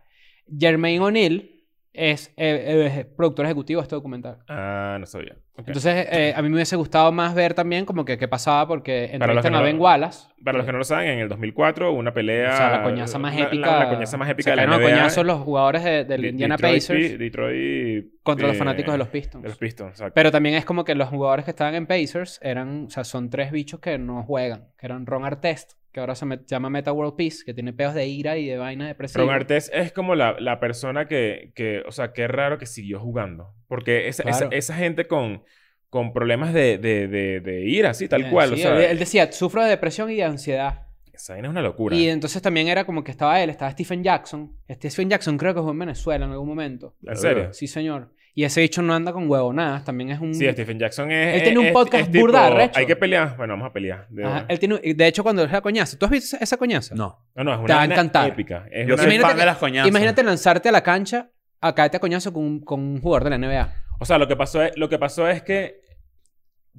Speaker 4: Jermaine O'Neill es eh, eh, productor ejecutivo de este documental.
Speaker 2: Ah, no sabía.
Speaker 4: Entonces, eh, a mí me hubiese gustado más ver también como que qué pasaba porque entrevistan a
Speaker 2: no-
Speaker 4: Ben Wallace.
Speaker 2: Para los que no lo saben, en el 2004 hubo una pelea...
Speaker 4: O sea, la coñaza más épica.
Speaker 2: La, la coñaza más épica de la
Speaker 4: cayeron a
Speaker 2: NBA.
Speaker 4: coñazos los jugadores de, del
Speaker 2: Di-
Speaker 4: Indiana
Speaker 2: Detroit,
Speaker 4: Pacers
Speaker 2: Detroit...
Speaker 4: contra los fanáticos de los Pistons.
Speaker 2: De los Pistons, exacto.
Speaker 4: Pero también es como que los jugadores que estaban en Pacers eran, o sea, son tres bichos que no juegan. Que eran Ron Artest, que ahora se me- llama Meta World Peace, que tiene peos de ira y de vaina depresiva.
Speaker 2: Ron Artest es como la, la persona que, que, o sea, qué raro que siguió jugando. Porque esa, esa,
Speaker 4: Claro.
Speaker 2: esa gente con, con problemas de, de, de, de ira, así, tal cual.
Speaker 4: sí,
Speaker 2: o sea,
Speaker 4: él, él decía, sufro de depresión y de ansiedad.
Speaker 2: Esa vaina es una locura.
Speaker 4: Y entonces también era como que estaba él, estaba Stephen Jackson. Stephen Jackson creo que jugó en Venezuela en algún momento.
Speaker 2: ¿En serio?
Speaker 4: Sí, señor. Y ese bicho no anda con huevonadas, también es un...
Speaker 2: Sí, Stephen Jackson es.
Speaker 4: Él tiene un
Speaker 2: es-
Speaker 4: podcast
Speaker 2: es tipo,
Speaker 4: burda de arrecho.
Speaker 2: Hay que pelear. Bueno, vamos a pelear. De,
Speaker 4: Ajá, él tiene, de hecho, cuando es la coñaza, ¿tú has visto esa, coñaza?
Speaker 3: No.
Speaker 2: No, no, es una
Speaker 4: Te va a encantar.
Speaker 2: épica. Es
Speaker 3: Yo
Speaker 2: una-
Speaker 3: soy fan de las coñazas.
Speaker 4: Imagínate lanzarte a la cancha a caerte a coñazo con, un- con un jugador de la NBA.
Speaker 2: O sea, lo que pasó es, lo que pasó es que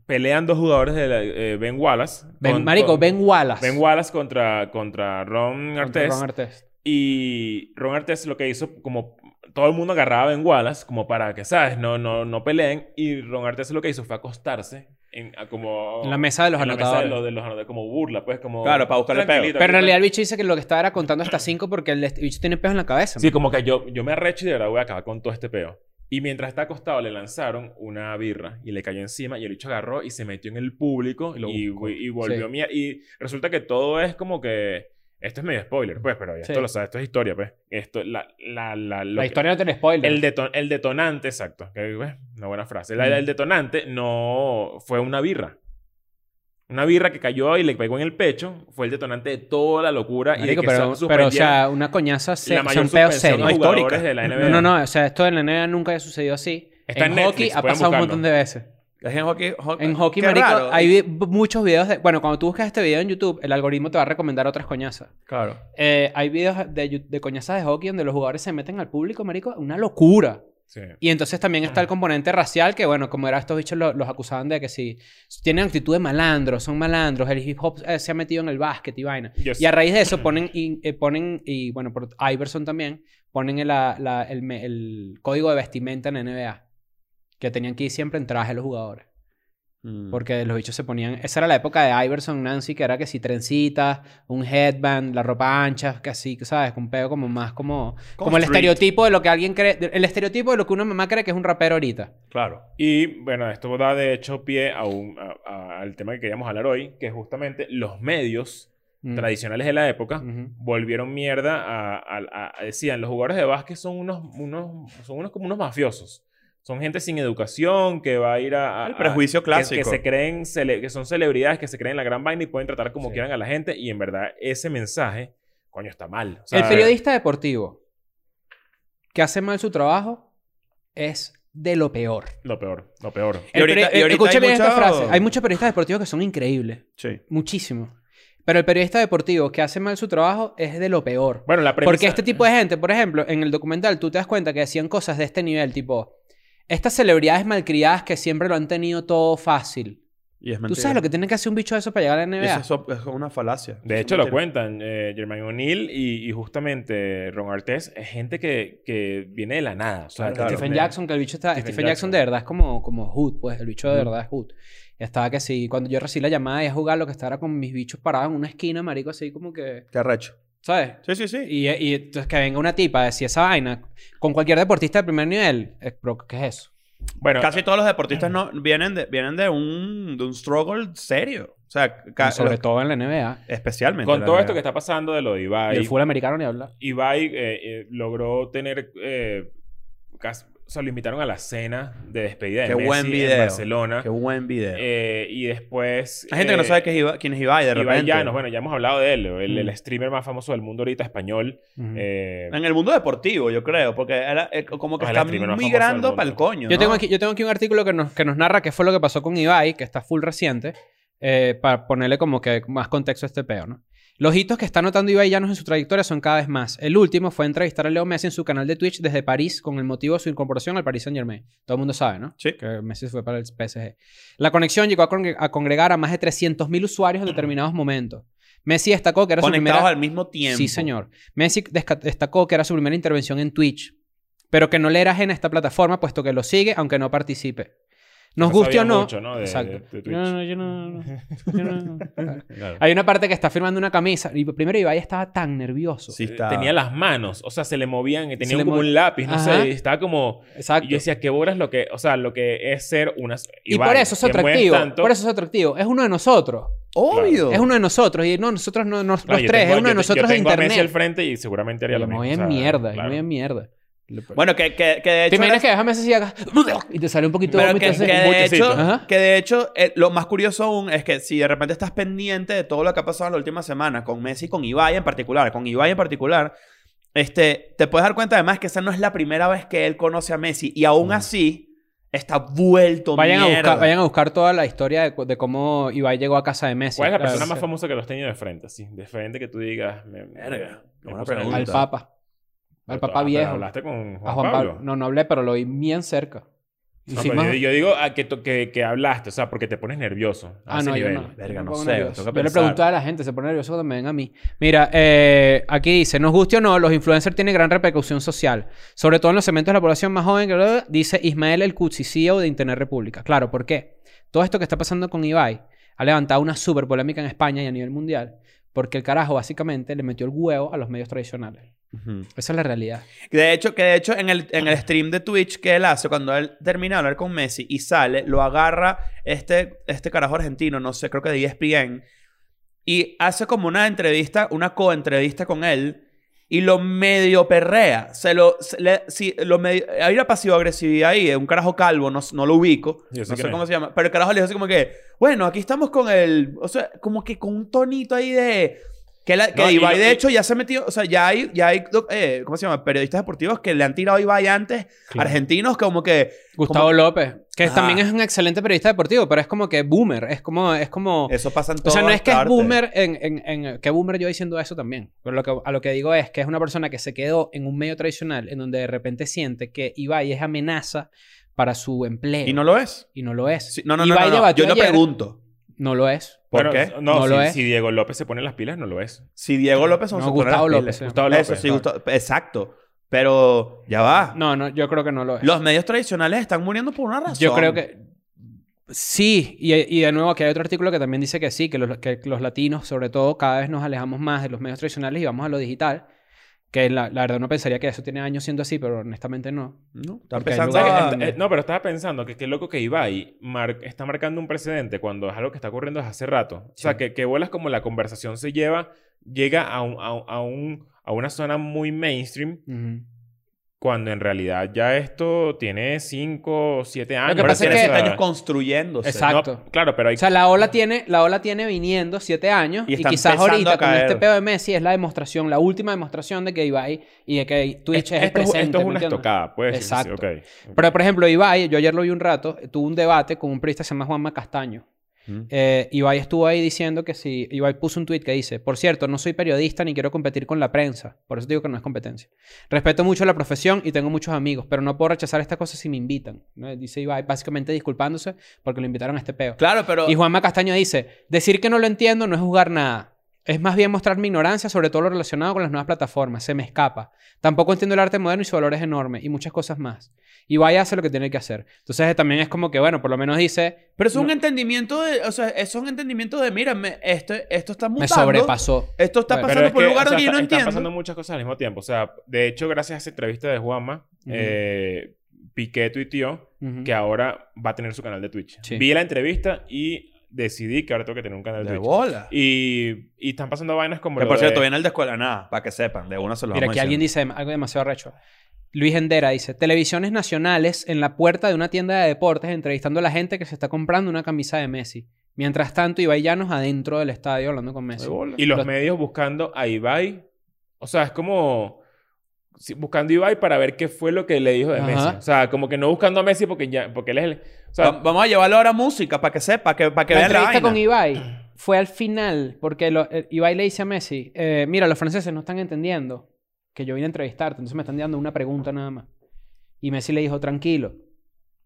Speaker 2: pelean dos jugadores de la- eh, Ben Wallace.
Speaker 4: Ben-
Speaker 2: con-
Speaker 4: marico,
Speaker 2: con-
Speaker 4: Ben Wallace.
Speaker 2: Ben Wallace contra, contra Ron Artés.
Speaker 4: Ron Artest.
Speaker 2: Y Ron Artés lo que hizo, como todo el mundo agarraba a Ben Wallace, como para que, ¿sabes? No, no, no peleen. Y Ron Artés lo que hizo fue acostarse en, a como...
Speaker 4: En la mesa de los
Speaker 2: en la mesa
Speaker 4: anotadores.
Speaker 2: de los, de los anotadores, como burla, pues, como...
Speaker 3: Claro, para buscarle
Speaker 2: tranquilito,
Speaker 4: Pero en realidad el bicho dice que lo que estaba era contando hasta cinco porque el, el bicho tiene peos en la cabeza.
Speaker 2: Sí, como que yo, yo me arrecho y de verdad voy a acabar con todo este peo. Y mientras está acostado le lanzaron una birra y le cayó encima y el bicho agarró y se metió en el público
Speaker 3: Y lo
Speaker 2: y, y volvió
Speaker 4: Sí.
Speaker 2: mía. Y resulta que todo es como que... Esto es medio spoiler, pues, pero esto
Speaker 4: Sí.
Speaker 2: lo sabes, esto es historia, pues. Esto, la, la, la, lo
Speaker 4: la
Speaker 2: que-
Speaker 4: historia no tiene spoiler.
Speaker 2: El, deton- el detonante, exacto. Que, pues, una buena frase.
Speaker 4: Mm.
Speaker 2: El detonante no fue una birra. Una birra que cayó y le pegó en el pecho fue el detonante de toda la locura y de
Speaker 4: Marico,
Speaker 2: que
Speaker 4: pero, o sea, una coñaza se,
Speaker 2: la mayor
Speaker 4: peos
Speaker 2: suspensión
Speaker 4: serios.
Speaker 2: de
Speaker 3: No,
Speaker 2: jugadores
Speaker 3: histórica.
Speaker 2: de la NBA.
Speaker 4: No, no, no. O sea, esto en la NBA nunca había sucedido así.
Speaker 2: Está
Speaker 4: en
Speaker 2: en
Speaker 4: hockey
Speaker 2: Netflix,
Speaker 4: ha pasado un montón de veces.
Speaker 3: Es en hockey. ho-
Speaker 4: En hockey, marico,
Speaker 3: raro.
Speaker 4: hay muchos videos de... Bueno, cuando tú buscas este video en YouTube, el algoritmo te va a recomendar otras coñazas.
Speaker 3: Claro.
Speaker 4: Eh, hay videos de, de coñazas de hockey donde los jugadores se meten al público, marico. Una locura.
Speaker 2: Sí.
Speaker 4: Y entonces también está el componente racial, que bueno, como era estos bichos lo- los, acusaban de que si tienen actitud de malandros, son malandros, el hip hop eh, se ha metido en el básquet y vaina.
Speaker 2: Yo
Speaker 4: Y a raíz de eso ponen, y, eh, ponen, y bueno, por Iverson también, ponen el, la- la- el, me- el código de vestimenta en NBA. Que tenían que ir siempre en traje los jugadores.
Speaker 3: Mm.
Speaker 4: Porque los bichos se ponían... Esa era la época de Iverson, Nancy, que era que si trencitas, un headband, la ropa ancha, que así, ¿sabes? Un pedo como más como... Como, el
Speaker 3: street.
Speaker 4: estereotipo de lo que alguien cree... El estereotipo de lo que una mamá cree que es un rapero ahorita.
Speaker 3: Claro.
Speaker 2: Y bueno, esto da de hecho pie a un- a- a- al tema que queríamos hablar hoy, que es justamente los medios
Speaker 4: Mm.
Speaker 2: tradicionales de la época
Speaker 4: Ujú.
Speaker 2: volvieron mierda a, a- a- decían los jugadores de básquet son unos unos son unos como unos mafiosos son gente sin educación que va a ir a, a-
Speaker 3: El prejuicio
Speaker 2: a-
Speaker 3: clásico.
Speaker 2: que, se creen que son celebridades que se creen la gran vaina y pueden tratar como
Speaker 4: Sí.
Speaker 2: quieran a la gente y en verdad ese mensaje coño está mal O sea,
Speaker 4: El periodista deportivo que hace mal su trabajo es de lo peor.
Speaker 2: lo peor lo peor
Speaker 3: Y ahorita- y ahorita
Speaker 4: bien esta frase. Hay muchos periodistas deportivos que son increíbles.
Speaker 3: Sí.
Speaker 4: Muchísimo. Pero el periodista deportivo que hace mal su trabajo es de lo peor.
Speaker 2: bueno la premisa
Speaker 4: Porque este tipo de gente, por ejemplo, en el documental tú te das cuenta que decían cosas de este nivel, tipo, estas celebridades malcriadas que siempre lo han tenido todo fácil.
Speaker 3: Y es
Speaker 4: ¿Tú sabes lo que tiene que hacer un bicho de eso para llegar a la NBA?
Speaker 3: Eso es, es una falacia.
Speaker 2: De hecho, lo cuentan. Eh, Jermaine O'Neal y, y justamente Ron Artés es gente que, que viene de la nada. O sea,
Speaker 3: Claro.
Speaker 2: que-
Speaker 4: Stephen Jackson, que el bicho está...
Speaker 2: Stephen
Speaker 4: Stephen, Jackson.
Speaker 2: Jackson.
Speaker 4: de verdad es como, como Hood, pues. El bicho de verdad es Hood. Estaba que sí, cuando yo recibí la llamada y a jugar, lo que estaba era con mis bichos parados en una esquina, marico, así como que...
Speaker 3: Qué arrecho.
Speaker 4: ¿Sabes?
Speaker 3: Sí, sí, sí.
Speaker 4: Y, y entonces que venga una tipa a decir esa vaina con cualquier deportista de primer nivel. eh, pero, ¿Qué es eso?
Speaker 2: Bueno,
Speaker 3: Casi todos los deportistas no, vienen, de, vienen de, un, de un struggle serio. O sea, ca-
Speaker 4: sobre
Speaker 3: los-
Speaker 4: todo en la NBA.
Speaker 3: especialmente.
Speaker 2: con
Speaker 3: la
Speaker 2: todo
Speaker 3: NBA.
Speaker 2: esto que está pasando de lo de
Speaker 4: Y
Speaker 2: Ibai,
Speaker 4: el fútbol americano ni hablar.
Speaker 2: Ibai eh, eh, logró tener... eh, cas- o sea, lo invitaron a la cena de despedida de
Speaker 3: Qué
Speaker 2: Messi
Speaker 3: buen
Speaker 2: en
Speaker 3: video.
Speaker 2: Barcelona.
Speaker 3: Qué buen video.
Speaker 2: Eh, y después...
Speaker 3: Hay gente que no
Speaker 2: eh,
Speaker 3: sabe qué es Ibai- quién es Ibai de
Speaker 2: Ibai
Speaker 3: repente.
Speaker 2: Llanos, bueno, ya hemos hablado de él. El, el streamer más famoso del mundo ahorita, español. Eh,
Speaker 3: En el mundo deportivo, yo creo. Porque era eh, como que
Speaker 2: el
Speaker 3: está migrando para el coño.
Speaker 4: Yo,
Speaker 3: ¿no?
Speaker 4: tengo aquí, yo tengo aquí un artículo que nos, que nos narra qué fue lo que pasó con Ibai, que está full reciente, eh, para ponerle como que más contexto a este peo, ¿no? Los hitos que está notando Ibai Llanos en su trayectoria son cada vez más. El último fue entrevistar a Leo Messi en su canal de Twitch desde París con el motivo de su incorporación al Paris Saint Germain. Todo el mundo sabe, ¿no?
Speaker 3: Sí.
Speaker 4: Que Messi fue para el PSG. La conexión llegó a, congre- a congregar a más de 300.000 usuarios en determinados momentos. Messi destacó que era su
Speaker 3: Conectados
Speaker 4: primera...
Speaker 3: al mismo tiempo.
Speaker 4: Sí, señor. Messi destacó que era su primera intervención en Twitch, pero que no le era ajena a esta plataforma, puesto que lo sigue, aunque no participe. Nos
Speaker 2: no
Speaker 4: guste o no.
Speaker 2: mucho, ¿no? de-
Speaker 4: Exacto.
Speaker 2: de- de.
Speaker 4: No, no, yo no. no, yo no.
Speaker 2: Claro.
Speaker 4: Hay una parte que está firmando una camisa. Y primero Ibai estaba tan nervioso.
Speaker 3: Sí, está.
Speaker 2: Tenía las manos, o sea, se le movían, y tenía como
Speaker 4: mo-
Speaker 2: un lápiz, no
Speaker 4: Ajá.
Speaker 2: sé, y estaba como...
Speaker 4: Exacto.
Speaker 2: Y yo decía, qué bolas lo que... O sea, lo que es ser una...
Speaker 4: y por eso es atractivo.
Speaker 2: Tanto,
Speaker 4: Por eso es atractivo. Es uno de nosotros.
Speaker 3: Obvio.
Speaker 4: Es uno de nosotros. Y no, nosotros no, no-
Speaker 2: Claro,
Speaker 4: los tres.
Speaker 2: tengo-
Speaker 4: es uno de
Speaker 2: yo
Speaker 4: nosotros
Speaker 2: yo
Speaker 4: de
Speaker 2: tengo a Messi al
Speaker 4: internet.
Speaker 2: frente y seguramente haría
Speaker 4: Y
Speaker 2: lo
Speaker 4: me
Speaker 2: mismo.
Speaker 4: voy
Speaker 2: o
Speaker 4: en
Speaker 2: sea,
Speaker 4: mierda. y
Speaker 2: claro.
Speaker 4: Me voy en mierda.
Speaker 3: Bueno, que, que, que de hecho...
Speaker 4: ¿Te imaginas
Speaker 3: era-
Speaker 4: que dejas Messi y hagas y te sale un poquito
Speaker 3: Pero
Speaker 4: vómito
Speaker 3: que,
Speaker 4: así?
Speaker 3: que de hecho, que de hecho eh, lo más curioso aún es que si de repente estás pendiente de todo lo que ha pasado en la última semana con Messi y con Ibai en particular, con Ibai en particular, este, te puedes dar cuenta además que esa no es la primera vez que él conoce a Messi y aún así está vuelto
Speaker 4: Vayan a,
Speaker 3: mierda.
Speaker 4: buscar, vayan a buscar toda la historia de, de cómo Ibai llegó a casa de Messi.
Speaker 2: ¿Cuál es la
Speaker 4: Claro.
Speaker 2: persona más famosa que lo has tenido de frente? Así, de frente que tú digas... Me,
Speaker 3: Verga,
Speaker 2: me
Speaker 3: buena pregunta.
Speaker 4: Al. Papa. Al
Speaker 2: pero
Speaker 4: viejo.
Speaker 2: hablaste con Juan,
Speaker 4: A Juan
Speaker 2: Pablo.
Speaker 4: Pablo. No, no hablé, pero lo vi bien cerca.
Speaker 2: No, yo, yo digo ah, que, que, que hablaste, o sea, porque te pones nervioso. a
Speaker 4: Ah,
Speaker 2: ese
Speaker 4: no, yo
Speaker 2: nivel.
Speaker 4: no.
Speaker 3: Verga,
Speaker 4: Yo
Speaker 3: no sé,
Speaker 4: nervioso.
Speaker 3: tengo que
Speaker 4: Yo le pregunto a la gente, se pone nervioso cuando me ven a mí. Mira, eh, aquí dice, nos guste o no, los influencers tienen gran repercusión social. Sobre todo en los segmentos de la población más joven, que dice Ismael el CEO de Internet República. Claro, ¿por qué? Todo esto que está pasando con Ibai ha levantado una súper polémica en España y a nivel mundial. Porque el carajo básicamente le metió el huevo a los medios tradicionales. Esa es la realidad.
Speaker 3: De hecho, que de hecho en el, en el stream de Twitch que él hace, cuando él termina de hablar con Messi y sale, lo agarra este, este carajo argentino, no sé, creo que de ESPN, y hace como una entrevista, una co-entrevista con él, y lo medio perrea. Se lo, se le- sí, lo medio, hay una pasivo-agresividad ahí, un carajo calvo, no, no lo ubico, no sé cómo se llama, pero el carajo le dice así como que, bueno, aquí estamos con el, o sea, como que con un tonito ahí de... Que, la, que
Speaker 2: No, y
Speaker 3: Ibai,
Speaker 2: lo-
Speaker 3: de hecho, ya se metió, o sea, ya hay, ya hay eh, ¿cómo se llama? Periodistas deportivos que le han tirado a Ibai antes,
Speaker 4: Claro.
Speaker 3: argentinos, como que...
Speaker 4: Gustavo
Speaker 3: como-
Speaker 4: López, que
Speaker 3: Ajá.
Speaker 4: también es un excelente periodista deportivo, pero es como que boomer. Es como... Es como
Speaker 3: Eso pasa en
Speaker 4: O sea, no es que es boomer en, en, en- que boomer yo diciendo eso también. Pero lo que, a lo que digo es que es una persona que se quedó en un medio tradicional en donde de repente siente que Ibai es amenaza para su empleo.
Speaker 3: ¿Y no lo es?
Speaker 4: Y no lo es.
Speaker 3: Sí, no, no, no,
Speaker 4: Ibai
Speaker 3: no, no.
Speaker 4: debatió
Speaker 3: Yo no
Speaker 4: ayer-
Speaker 3: pregunto.
Speaker 4: No lo es.
Speaker 3: ¿Por
Speaker 2: Bueno,
Speaker 3: qué?
Speaker 2: No,
Speaker 4: No
Speaker 2: si,
Speaker 4: lo es.
Speaker 2: si Diego López se pone las pilas, no lo es.
Speaker 3: Si Diego López
Speaker 4: No,
Speaker 3: se pone
Speaker 4: Gustavo
Speaker 3: las
Speaker 4: López,
Speaker 3: pilas.
Speaker 2: Gustavo
Speaker 3: Eso
Speaker 2: López.
Speaker 3: sí, Gustavo- exacto. Pero ya va.
Speaker 4: No, no, yo creo que no lo es.
Speaker 3: Los medios tradicionales están muriendo por una razón.
Speaker 4: Yo creo que sí. Y, y de nuevo, aquí hay otro artículo que también dice que sí, que los, que los latinos, sobre todo, cada vez nos alejamos más de los medios tradicionales y vamos a lo digital. Que la, la verdad no pensaría que eso tiene años siendo así, pero honestamente no.
Speaker 3: No, está
Speaker 4: Porque hay
Speaker 3: empezando
Speaker 2: O sea, que
Speaker 3: a...
Speaker 4: lugares-
Speaker 2: ent- eh, no, pero estaba pensando que qué loco que Ibai mar- está marcando un precedente cuando es algo que está ocurriendo desde hace rato. O sea,
Speaker 4: Sí.
Speaker 2: que, que bolas como la conversación se lleva, llega a, un- a, a, un- a una zona muy mainstream,
Speaker 4: Ujú.
Speaker 2: Cuando en realidad ya esto tiene 5 o 7 años.
Speaker 4: que
Speaker 3: Pero
Speaker 4: pasa es que-
Speaker 3: siete
Speaker 2: o sea,
Speaker 3: años construyéndose.
Speaker 4: Exacto.
Speaker 2: no, claro, pero hay
Speaker 4: O sea, la ola tiene, la ola tiene viniendo siete años
Speaker 3: Y
Speaker 4: y, quizás ahorita
Speaker 3: a
Speaker 4: con este pedo de Messi es la demostración, la última demostración de que Ibai y de que Twitch es
Speaker 2: es-
Speaker 4: presente.
Speaker 2: esto es
Speaker 4: ¿me
Speaker 2: una estocada, así,
Speaker 4: Exacto. Pero por ejemplo, Ibai, yo ayer lo vi un rato, tuvo un debate con un periodista que se llama Juanma Castaño.
Speaker 3: Mm.
Speaker 4: Eh, Ibai estuvo ahí diciendo que si... Ibai puso un tweet que dice, por cierto, no soy periodista ni quiero competir con la prensa. Por eso digo que no es competencia. Respeto mucho la profesión y tengo muchos amigos, pero no puedo rechazar estas cosas si me invitan. ¿no? Dice Ibai, básicamente disculpándose porque lo invitaron a este peo.
Speaker 3: Claro, pero...
Speaker 4: Y Juanma Castaño dice, decir que no lo entiendo no es juzgar nada. Es más bien mostrar mi ignorancia sobre todo lo relacionado con las nuevas plataformas. Se me escapa. Tampoco entiendo el arte moderno y su valor es enorme. Y muchas cosas más. Y vaya hace lo que tiene que hacer. Entonces eh, también es como que, bueno, por lo menos dice,
Speaker 3: Pero es un
Speaker 4: No.
Speaker 3: entendimiento de... O sea, es un entendimiento de... Mira, me- esto, esto está
Speaker 4: me
Speaker 3: mutando.
Speaker 4: sobrepasó.
Speaker 3: Esto está pasando
Speaker 2: es
Speaker 3: por un
Speaker 2: que,
Speaker 3: lugar
Speaker 2: o sea,
Speaker 3: donde yo no
Speaker 2: está-
Speaker 3: entiendo.
Speaker 2: Están pasando muchas cosas al mismo tiempo. O sea, de hecho, gracias a esa entrevista de Juanma, eh, Piqué tuiteó que ahora va a tener su canal de Twitch.
Speaker 4: Sí.
Speaker 2: Vi la entrevista y decidí que ahora tengo que tener un canal de,
Speaker 3: De
Speaker 2: Twitch.
Speaker 3: bola.
Speaker 2: Y, y están pasando vainas como
Speaker 3: Que
Speaker 2: lo
Speaker 3: por
Speaker 2: de-
Speaker 3: cierto, viene el de escuela nada, para que sepan. De una se lo
Speaker 4: Mira, aquí alguien dice algo demasiado recho. Luis Endera dice, televisiones nacionales en la puerta de una tienda de deportes entrevistando a la gente que se está comprando una camisa de Messi. Mientras tanto, Ibai Llanos adentro del estadio hablando con Messi.
Speaker 3: De bola.
Speaker 2: Y los
Speaker 4: Los-
Speaker 2: medios buscando a Ibai. O sea, es como... buscando a Ibai para ver qué fue lo que le dijo de
Speaker 4: Ajá.
Speaker 2: Messi. O sea, como que no buscando a Messi porque, ya, porque él es el... O sea,
Speaker 3: Va- vamos a llevarlo ahora a música para que sepa, que, para que
Speaker 4: la
Speaker 3: vean la
Speaker 4: entrevista
Speaker 3: vaina.
Speaker 4: con Ibai fue al final, porque lo- eh, Ibai le dice a Messi, eh, mira, los franceses no están entendiendo que yo vine a entrevistarte, entonces me están dando una pregunta nada más. Y Messi le dijo, tranquilo,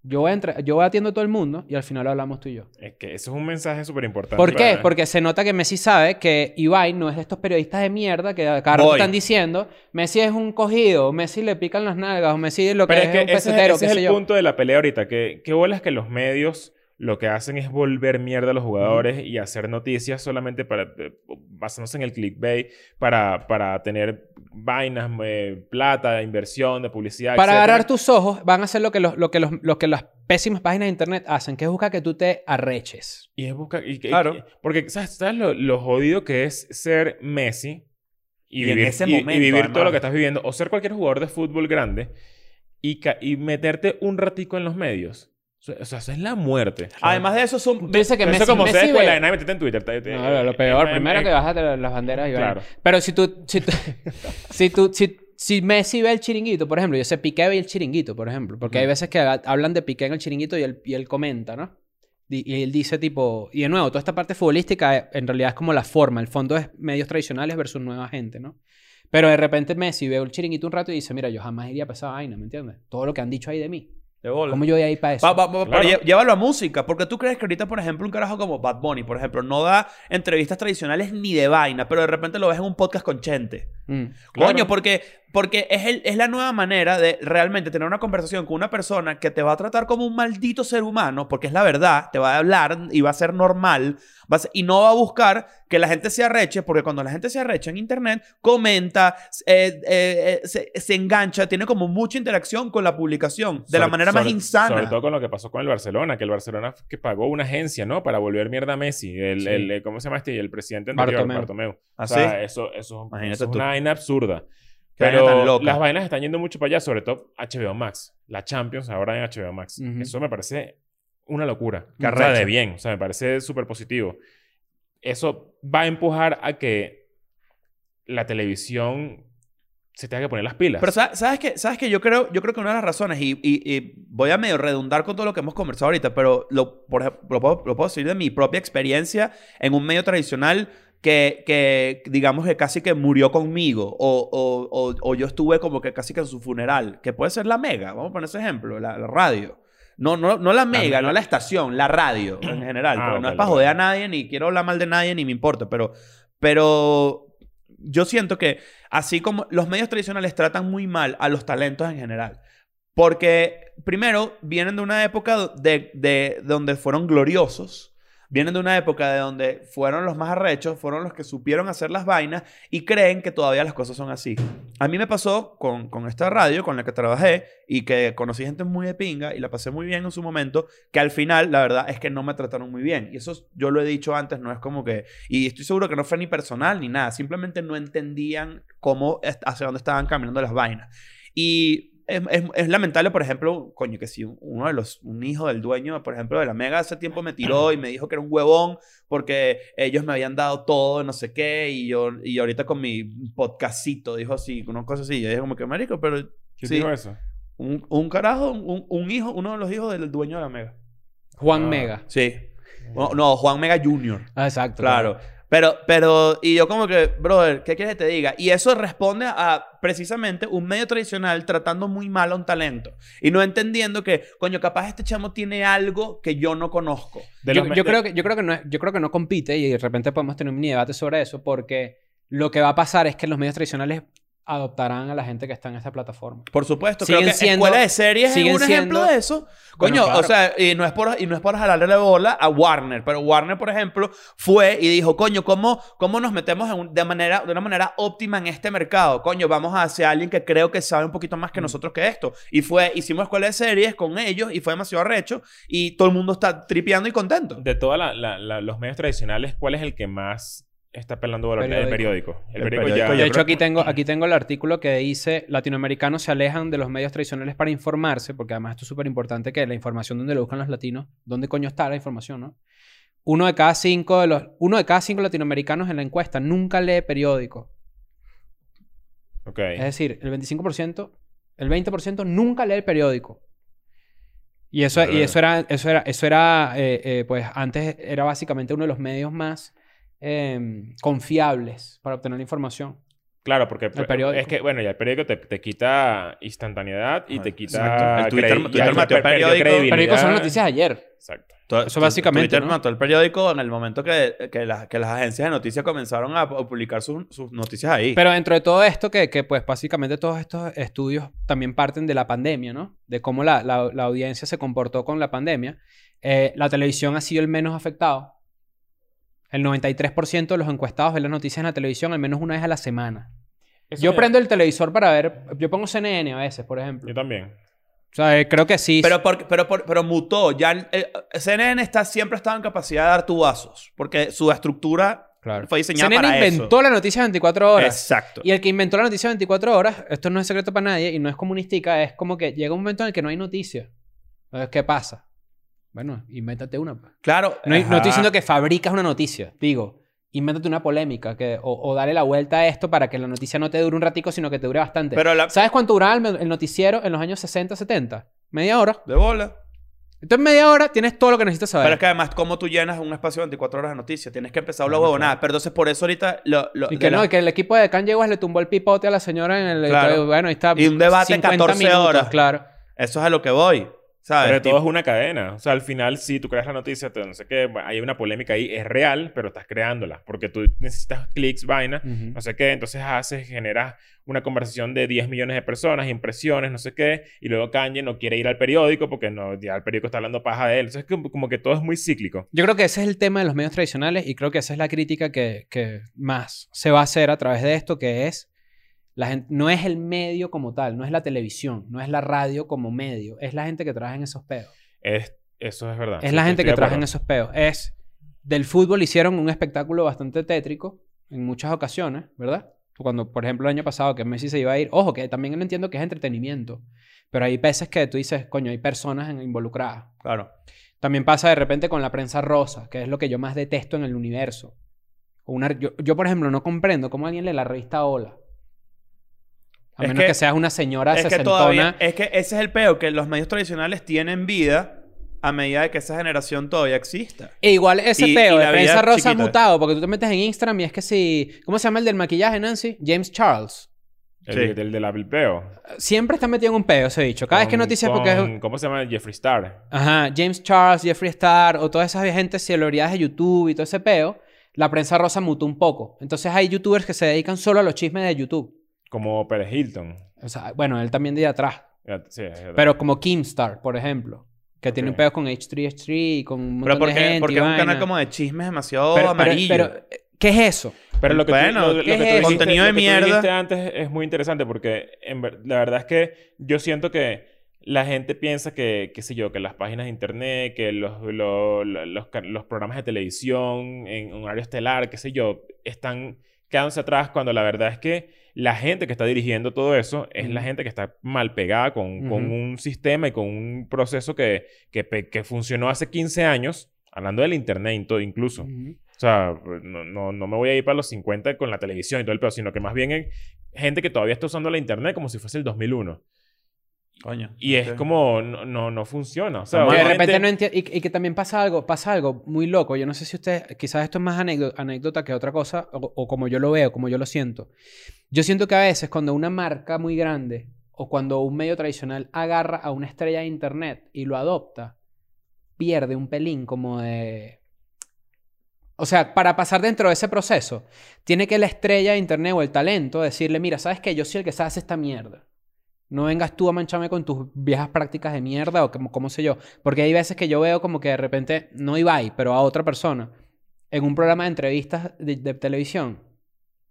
Speaker 4: yo voy, a entre- yo voy atiendo a todo el mundo y al final hablamos tú y yo.
Speaker 2: es que eso es un mensaje súper importante.
Speaker 4: ¿Por qué? Porque se nota que Messi sabe que Ibai no es de estos periodistas de mierda que a cada rato
Speaker 3: Voy.
Speaker 4: están diciendo Messi es un cogido, Messi le pican las nalgas, o Messi lo que
Speaker 2: Pero
Speaker 4: es,
Speaker 2: es que
Speaker 4: un
Speaker 2: ese, es-
Speaker 4: pesetero,
Speaker 2: ese
Speaker 4: qué
Speaker 2: es
Speaker 4: sé
Speaker 2: el
Speaker 4: yo.
Speaker 2: punto de la pelea ahorita. Que, qué bolas que los medios lo que hacen es volver mierda a los jugadores y hacer noticias solamente para... eh, basándose en el clickbait para, para tener vainas, eh, plata, inversión, de publicidad,
Speaker 4: Para
Speaker 2: etcétera.
Speaker 4: agarrar tus ojos van a hacer lo que, los, lo, que los, lo que las pésimas páginas de internet hacen, que es buscar que tú te arreches.
Speaker 2: Y es buscar... y
Speaker 3: Claro.
Speaker 2: y- porque, ¿sabes, ¿sabes lo, lo jodido que es ser Messi y,
Speaker 3: Y en
Speaker 2: vivir,
Speaker 3: ese
Speaker 2: y- vivir todo
Speaker 3: además.
Speaker 2: lo que estás viviendo. O ser cualquier jugador de fútbol grande y, ca- y meterte un ratico en los medios. O sea, eso es la muerte.
Speaker 3: Además de eso, son...
Speaker 4: Tú dices que
Speaker 2: eso
Speaker 4: Messi,
Speaker 2: como sea
Speaker 4: Messi
Speaker 2: escuela
Speaker 4: ve-
Speaker 2: de nada, métete en Twitter. te- te-
Speaker 4: No, lo, lo peor.
Speaker 2: eh,
Speaker 4: Primero
Speaker 2: eh,
Speaker 4: que bajas las banderas y.
Speaker 2: Claro.
Speaker 4: Pero si tú... Si, tú, si, tú si, si Messi ve el chiringuito, por ejemplo, yo sé Piqué ve el chiringuito, por ejemplo. Porque hay veces que ha- hablan de Piqué en el chiringuito y él, y él comenta, ¿no? Di- Y él dice tipo... Y de nuevo, toda esta parte futbolística en realidad es como la forma. El fondo es medios tradicionales versus nueva gente, ¿no? Pero de repente Messi ve el chiringuito un rato y dice, mira, yo jamás iría para esa vaina, ¿me entiendes? Todo lo que han dicho ahí de mí.
Speaker 3: De bola.
Speaker 4: ¿Cómo yo voy a ir para eso?
Speaker 3: Va- va- va-
Speaker 2: Claro.
Speaker 3: Pero lle- llévalo a música, porque tú crees que ahorita, por ejemplo, un carajo como Bad Bunny, por ejemplo, no da entrevistas tradicionales ni de vaina, pero de repente lo ves en un podcast con Chente.
Speaker 4: Mm.
Speaker 2: Claro.
Speaker 3: Coño, porque, porque es, el- es la nueva manera de realmente tener una conversación con una persona que te va a tratar como un maldito ser humano, porque es la verdad, te va a hablar y va a ser normal, va a ser- y no va a buscar que la gente se arreche, porque cuando la gente se arrecha en internet, comenta, eh, eh, eh, se, se engancha, tiene como mucha interacción con la publicación, de la
Speaker 2: Sobre-
Speaker 3: manera más
Speaker 2: sobre-
Speaker 3: insana.
Speaker 2: Sobre todo con lo que pasó con el Barcelona, que el Barcelona que pagó una agencia, ¿no? Para volver mierda a Messi. El,
Speaker 4: Sí.
Speaker 2: el- ¿Cómo se llama este? El presidente anterior,
Speaker 4: Bartomeu.
Speaker 2: Bartomeu.
Speaker 3: ¿Ah,
Speaker 2: o sea,
Speaker 3: sí?
Speaker 2: eso, eso,
Speaker 3: Imagínate
Speaker 2: eso es una vaina absurda.
Speaker 3: Vaina
Speaker 2: Pero
Speaker 3: loca.
Speaker 2: las vainas están yendo mucho para allá, sobre todo HBO Max. La Champions ahora en HBO Max.
Speaker 4: Ujú.
Speaker 2: Eso me parece una locura.
Speaker 3: Arrecho.
Speaker 2: de bien. O sea, me parece súper positivo. Eso va a empujar a que la televisión se tenga que poner las pilas.
Speaker 3: Pero sa- sabes que, sabes que yo creo, yo creo que una de las razones, y, y- y voy a medio redundar con todo lo que hemos conversado ahorita, pero lo, por lo, puedo, lo puedo decir de mi propia experiencia en un medio tradicional que, que digamos que casi que murió conmigo, o, o- o- o yo estuve como que casi que en su funeral, que puede ser la mega, vamos a poner ese ejemplo, la, la radio. No, no, no la mega, no la estación, la radio en general.
Speaker 2: Ah,
Speaker 3: porque no es para joder a nadie, ni quiero hablar mal de nadie, ni me importa, pero, pero yo siento que así como los medios tradicionales tratan muy mal a los talentos en general. Porque, primero, vienen de una época de, de donde fueron gloriosos. Vienen de una época de donde fueron los más arrechos, fueron los que supieron hacer las vainas y creen que todavía las cosas son así. A mí me pasó con, con esta radio con la que trabajé y que conocí gente muy de pinga y la pasé muy bien en su momento, que al final la verdad es que no me trataron muy bien. Y eso yo lo he dicho antes, no es como que... Y estoy seguro que no fue ni personal ni nada, simplemente no entendían cómo, hacia dónde estaban caminando las vainas. Y es, es- es lamentable, por ejemplo, coño, que si uno de los, un hijo del dueño, por ejemplo, de la Mega hace tiempo me tiró y me dijo que era un huevón porque ellos me habían dado todo, no sé qué, y yo, y ahorita con mi podcastito dijo así, una cosa así, yo dije como que, marico, pero
Speaker 2: ¿Quién
Speaker 3: sí,
Speaker 2: dijo eso?
Speaker 3: un, un carajo, un, un hijo, uno de los hijos del dueño de la Mega.
Speaker 4: Juan
Speaker 2: Ah.
Speaker 4: Mega.
Speaker 3: Sí. No, no, Juan Mega Jr.
Speaker 4: Ah, exacto.
Speaker 3: Claro. Pero, pero, y yo como que, brother, ¿qué quieres que te diga? Y eso responde a precisamente un medio tradicional tratando muy mal a un talento. Y no entendiendo que, coño, capaz este chamo tiene algo que yo no conozco.
Speaker 2: De
Speaker 4: yo,
Speaker 2: de-
Speaker 4: creo que, yo, creo que no, yo creo que no compite y de repente podemos tener un mini debate sobre eso porque lo que va a pasar es que los medios tradicionales adoptarán a la gente que está en esta plataforma.
Speaker 3: Por supuesto,
Speaker 4: Siguen
Speaker 3: creo que
Speaker 4: siendo-
Speaker 3: Escuela de Series es un ejemplo
Speaker 4: siendo-
Speaker 3: de eso.
Speaker 2: Bueno,
Speaker 3: Coño,
Speaker 2: claro.
Speaker 3: o sea, y no, es por, y no es por jalarle bola a Warner, pero Warner, por ejemplo, fue y dijo, coño, ¿cómo, cómo nos metemos en un- de, manera, de una manera óptima en este mercado? Coño, vamos a hacer alguien que creo que sabe un poquito más que nosotros que esto. Y fue, hicimos Escuela de Series con ellos y fue demasiado arrecho y todo el mundo está tripeando y contento.
Speaker 2: De todos los medios tradicionales, ¿cuál es el que más está pelando? El periódico. El
Speaker 3: El
Speaker 2: periódico,
Speaker 3: periódico
Speaker 2: ya...
Speaker 4: De hecho, aquí tengo, aquí tengo el artículo que dice latinoamericanos se alejan de los medios tradicionales para informarse, porque además esto es súper importante que la información donde lo buscan los latinos, ¿dónde coño está la información, no? Uno de cada cinco de los, uno de cada cinco latinoamericanos en la encuesta nunca lee periódico.
Speaker 2: Ok.
Speaker 4: Es decir, el 25%, el 20% nunca lee el periódico. Y eso, y eso era, eso era, eso era eh, eh, pues antes era básicamente uno de los medios más eh, confiables para obtener información.
Speaker 2: Claro, porque pues,
Speaker 4: periódico.
Speaker 2: es que, bueno, ya el periódico te, te quita instantaneidad y te quita...
Speaker 3: Exacto. El Twitter- Twitter mató el periódico.
Speaker 4: El periódico son noticias de ayer.
Speaker 2: Exacto.
Speaker 3: To-
Speaker 4: Eso
Speaker 3: tu-
Speaker 4: básicamente,
Speaker 3: Twitter
Speaker 4: ¿no?
Speaker 3: mató el periódico en el momento que, que, las- que las agencias de noticias comenzaron a, a publicar sus, sus noticias ahí.
Speaker 4: Pero dentro de todo esto, que, que, pues básicamente todos estos estudios también parten de la pandemia, ¿no? De cómo la, la- la audiencia se comportó con la pandemia. Eh, la televisión ha sido el menos afectado. El 93% de los encuestados ven las noticias en la televisión al menos una vez a la semana.
Speaker 2: Eso
Speaker 4: Yo prendo el televisor para ver... Yo pongo CNN a veces, por ejemplo.
Speaker 2: Yo también.
Speaker 4: O sea, eh, creo que sí.
Speaker 3: Pero, por- pero, por- pero mutó. Ya el- el- CNN está, siempre ha estado en capacidad de dar tubazos. Porque su estructura
Speaker 4: Claro.
Speaker 3: Fue diseñada
Speaker 4: CNN
Speaker 3: para
Speaker 4: inventó
Speaker 3: eso.
Speaker 4: la noticia 24 horas.
Speaker 3: Exacto.
Speaker 4: Y el que inventó la noticia 24 horas, esto no es secreto para nadie y no es comunística, es como que llega un momento en el que no hay noticia. Entonces, ¿qué pasa? Bueno, invéntate una.
Speaker 3: Claro.
Speaker 4: No, no estoy diciendo que fabricas una noticia. Digo, invéntate una polémica que, o, o dale la vuelta a esto para que la noticia no te dure un ratico, sino que te dure bastante.
Speaker 3: Pero la...
Speaker 4: ¿Sabes cuánto duraba el, el noticiero en los años 60, 70? Media hora.
Speaker 3: De bola.
Speaker 4: Entonces, en media hora tienes todo lo que necesitas saber.
Speaker 3: Pero es que además, ¿cómo tú llenas un espacio de 24 horas de noticias? Tienes que empezar a hablar
Speaker 2: Claro,
Speaker 3: huevonada. Pero entonces, por eso ahorita... Lo, lo-
Speaker 4: y que
Speaker 3: la-
Speaker 4: no, y que el equipo de Kanye West le tumbó el pipote a la señora en el...
Speaker 3: Claro.
Speaker 4: Bueno, ahí está.
Speaker 3: Y un debate
Speaker 4: 50
Speaker 3: 14
Speaker 4: minutos,
Speaker 3: horas.
Speaker 4: Claro.
Speaker 3: Eso es a lo que voy. ¿Sabes?
Speaker 2: Pero todo es una cadena. O sea, al final, sí, tú creas la noticia, te- no sé qué, hay una polémica ahí, es real, pero estás creándola. Porque tú necesitas clics, vaina,
Speaker 4: Ujú.
Speaker 2: no sé qué. Entonces haces, generas una conversación de 10 millones de personas, impresiones, no sé qué. Y luego Kanye no quiere ir al periódico porque no, ya el periódico está hablando paja de él. Entonces, como, como que todo es muy cíclico.
Speaker 4: Yo creo que ese es el tema de los medios tradicionales y creo que esa es la crítica que, que más se va a hacer a través de esto, que es, la gente, no es el medio como tal, no es la televisión, no es la radio como medio, es la gente que trabaja en esos peos.
Speaker 2: Es, eso es verdad.
Speaker 4: Es
Speaker 2: Sí,
Speaker 4: la gente que trabaja en esos peos. Es, del fútbol hicieron un espectáculo bastante tétrico en muchas ocasiones, ¿verdad? Cuando, por ejemplo, el año pasado que Messi se iba a ir, ojo, que también entiendo que es entretenimiento, pero hay veces que tú dices, coño, hay personas involucradas.
Speaker 3: Claro.
Speaker 4: También pasa de repente con la prensa rosa, que es lo que yo más detesto en el universo. O Una, yo, yo, por ejemplo, no comprendo cómo alguien lee la revista Hola. A
Speaker 3: Es
Speaker 4: menos
Speaker 3: que-
Speaker 4: que, seas una señora
Speaker 3: Es que
Speaker 4: sesentona.
Speaker 3: todavía... Es que ese es el peo. Que los medios tradicionales tienen vida a medida de que esa generación todavía exista.
Speaker 4: E igual ese
Speaker 3: Y-
Speaker 4: peo
Speaker 3: y
Speaker 4: de
Speaker 3: la
Speaker 4: prensa rosa ha
Speaker 3: chiquita.
Speaker 4: mutado, porque tú te metes en Instagram y es que si... ¿Cómo se llama el del maquillaje, Nancy? James Charles.
Speaker 2: El,
Speaker 3: Sí.
Speaker 2: del del Peo.
Speaker 4: Siempre está metido en un peo ese bicho. Cada vez que
Speaker 2: Con-
Speaker 4: noticias porque es...
Speaker 2: ¿Cómo se llama? Jeffree Star.
Speaker 4: Ajá, James Charles, Jeffree Star o todas esas gente celebridades de YouTube y todo ese peo, la prensa rosa mutó un poco. Entonces hay youtubers que se dedican solo a los chismes de YouTube.
Speaker 2: Como Pérez Hilton.
Speaker 4: O sea, bueno, él también de atrás.
Speaker 2: Sí.
Speaker 4: Pero como Keemstar, por ejemplo. Que tiene un pedo con H3H3 y con un
Speaker 3: Pero
Speaker 4: montón de
Speaker 3: porque,
Speaker 4: gente
Speaker 3: porque es un
Speaker 4: vaina.
Speaker 3: canal como de chismes demasiado
Speaker 4: Pero- pero-
Speaker 3: amarillo.
Speaker 4: Pero, ¿qué es eso?
Speaker 2: Pero lo que tú-
Speaker 3: Bueno,
Speaker 2: lo- lo
Speaker 3: ¿qué
Speaker 2: que tú
Speaker 3: es
Speaker 2: dijiste-
Speaker 3: contenido de
Speaker 2: lo que tú
Speaker 3: mierda?
Speaker 2: dijiste antes es muy interesante porque en ver- la verdad es que yo siento que la gente piensa que, qué sé yo, que las páginas de internet, que los, lo- lo- los programas de televisión en un horario estelar, qué sé yo, están quedándose atrás cuando la verdad es que la gente que está dirigiendo todo eso es la gente que está mal pegada con, con un sistema y con un proceso que, que, que funcionó hace 15 años, hablando del internet y todo incluso. O sea, no, no, no me voy a ir para los 50 con la televisión y todo el pedo, sino que más bien hay gente que todavía está usando la internet como si fuese el 2001.
Speaker 3: Coño.
Speaker 2: Y es como, no, no, no funciona. O sea,
Speaker 3: Como
Speaker 4: que de
Speaker 2: obviamente-
Speaker 4: repente no entiendo. Y, y que también pasa algo, pasa algo muy loco. Yo no sé si usted, quizás esto es más anécdo- anécdota que otra cosa, o, o como yo lo veo, como yo lo siento. Yo siento que a veces cuando una marca muy grande o cuando un medio tradicional agarra a una estrella de internet y lo adopta, pierde un pelín como de. O sea, para pasar dentro de ese proceso, tiene que la estrella de internet o el talento decirle: Mira, ¿sabes qué? Yo soy el que sabe hacer esta mierda. No vengas tú a mancharme con tus viejas prácticas de mierda o como, como sé yo. Porque hay veces que yo veo como que de repente, no Ibai, pero a otra persona, en un programa de entrevistas de, de televisión.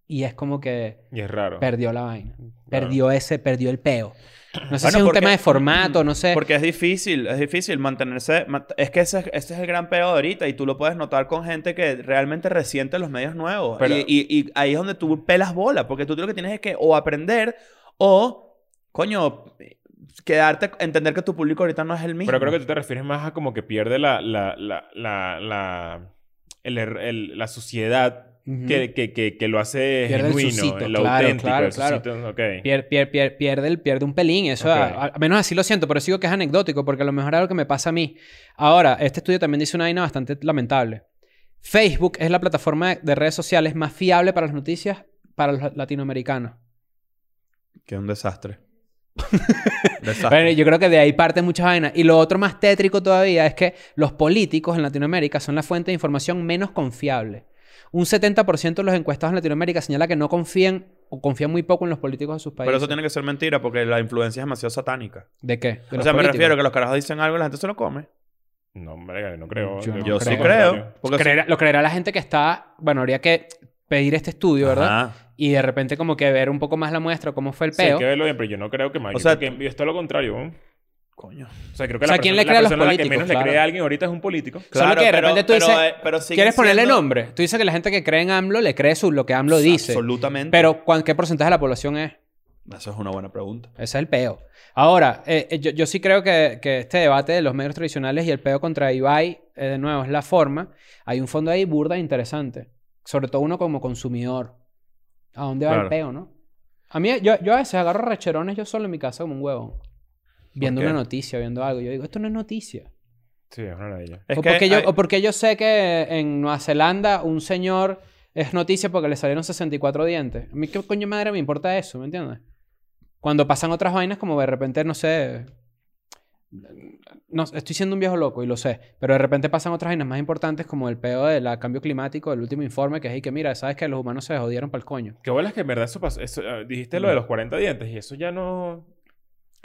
Speaker 4: Y es como que
Speaker 2: Y es raro.
Speaker 4: perdió la vaina. Perdió ese, perdió el peo. No sé
Speaker 3: Bueno,
Speaker 4: si es un
Speaker 3: porque-
Speaker 4: tema de formato, no sé.
Speaker 3: Porque es difícil, es difícil mantenerse. ma- Es que ese, ese es el gran peo de ahorita y tú lo puedes notar con gente que realmente resiente los medios nuevos.
Speaker 2: Pero-
Speaker 3: y, y- y ahí es donde tú pelas bola, porque tú lo que tienes es que o aprender o, coño, quedarte, entender que tu público ahorita no es el mismo.
Speaker 2: Pero creo que tú te refieres más a como que pierde la, la, la, la, la, el el- la suciedad
Speaker 4: Ujú.
Speaker 2: que, que, que, que lo hace
Speaker 4: Pierde el
Speaker 2: genuino, lo
Speaker 4: claro,
Speaker 2: auténtico.
Speaker 4: claro,
Speaker 2: el
Speaker 4: claro.
Speaker 2: susito, ok.
Speaker 4: Pier- pier- pier- pierde, el- pierde un pelín. Eso,
Speaker 2: Ok.
Speaker 4: a- al menos así lo siento, pero sigo que es anecdótico, porque a lo mejor es algo que me pasa a mí. Ahora, este estudio también dice una vaina bastante lamentable. Facebook es la plataforma de- de redes sociales más fiable para las noticias para los latinoamericanos.
Speaker 3: Que es un desastre.
Speaker 4: Bueno, yo creo que de ahí parte muchas vainas. Y lo otro más tétrico todavía es que los políticos en Latinoamérica son la fuente de información menos confiable. Un 70% de los encuestados en Latinoamérica señala que no confían o confían muy poco en los políticos de sus países.
Speaker 3: Pero eso tiene que ser mentira porque la influencia es demasiado satánica.
Speaker 4: ¿De qué? De
Speaker 3: O sea, me refiero que los carajos dicen algo y la gente se lo come.
Speaker 2: No, hombre, no creo.
Speaker 4: Yo no
Speaker 3: Yo sí
Speaker 4: creo.
Speaker 3: creo. Porque
Speaker 4: Creerá- lo creerá la gente que está... Bueno, habría que pedir este estudio, ¿verdad?
Speaker 3: Ajá.
Speaker 4: Y de repente como que ver un poco más la muestra, cómo fue el
Speaker 2: Sí, hay
Speaker 4: peo.
Speaker 2: que verlo bien, pero yo no creo que más.
Speaker 3: O
Speaker 2: yo
Speaker 3: sea,
Speaker 2: que es todo lo contrario. ¿no?
Speaker 3: Coño.
Speaker 2: O sea, creo que
Speaker 4: O sea,
Speaker 2: la
Speaker 4: ¿quién
Speaker 2: persona,
Speaker 4: le cree a
Speaker 2: la
Speaker 4: los
Speaker 2: persona a la que menos
Speaker 4: Claro.
Speaker 2: le cree a alguien ahorita es un político.
Speaker 4: Solo que de repente tú dices,
Speaker 3: eh, pero
Speaker 4: ¿Quieres ponerle
Speaker 3: siendo-
Speaker 4: nombre? Tú dices que la gente que cree en AMLO le cree su, lo que AMLO dice.
Speaker 3: Absolutamente.
Speaker 4: Pero ¿cuán- ¿qué porcentaje de la población es?
Speaker 3: Eso es una buena pregunta.
Speaker 4: Ese es el peo. Ahora, eh, eh, yo, yo sí creo que, que este debate de los medios tradicionales y el peo contra Ibai, eh, de nuevo, es la forma. Hay un fondo ahí burda interesante. Sobre todo uno como consumidor. ¿A dónde va
Speaker 3: Claro.
Speaker 4: el peo, no? A mí, yo, yo a veces agarro recherones yo solo en mi casa como un huevón. Viendo una noticia, viendo algo. Yo digo, esto no es noticia.
Speaker 2: Sí, es una maravilla.
Speaker 3: Es
Speaker 4: o,
Speaker 3: que
Speaker 4: porque yo,
Speaker 3: hay-
Speaker 4: o porque yo sé que en Nueva Zelanda un señor es noticia porque le salieron 64 dientes. A mí qué coño madre me importa eso, ¿me entiendes? Cuando pasan otras vainas como de repente, no sé... No, estoy siendo un viejo loco y lo sé, pero de repente pasan otras vainas más importantes como el peo del cambio climático, el último informe que es y que mira, sabes que los humanos se jodieron para el coño.
Speaker 2: Qué bolas que en verdad eso pasó. Eso, ah, dijiste lo de los 40 dientes y eso ya no...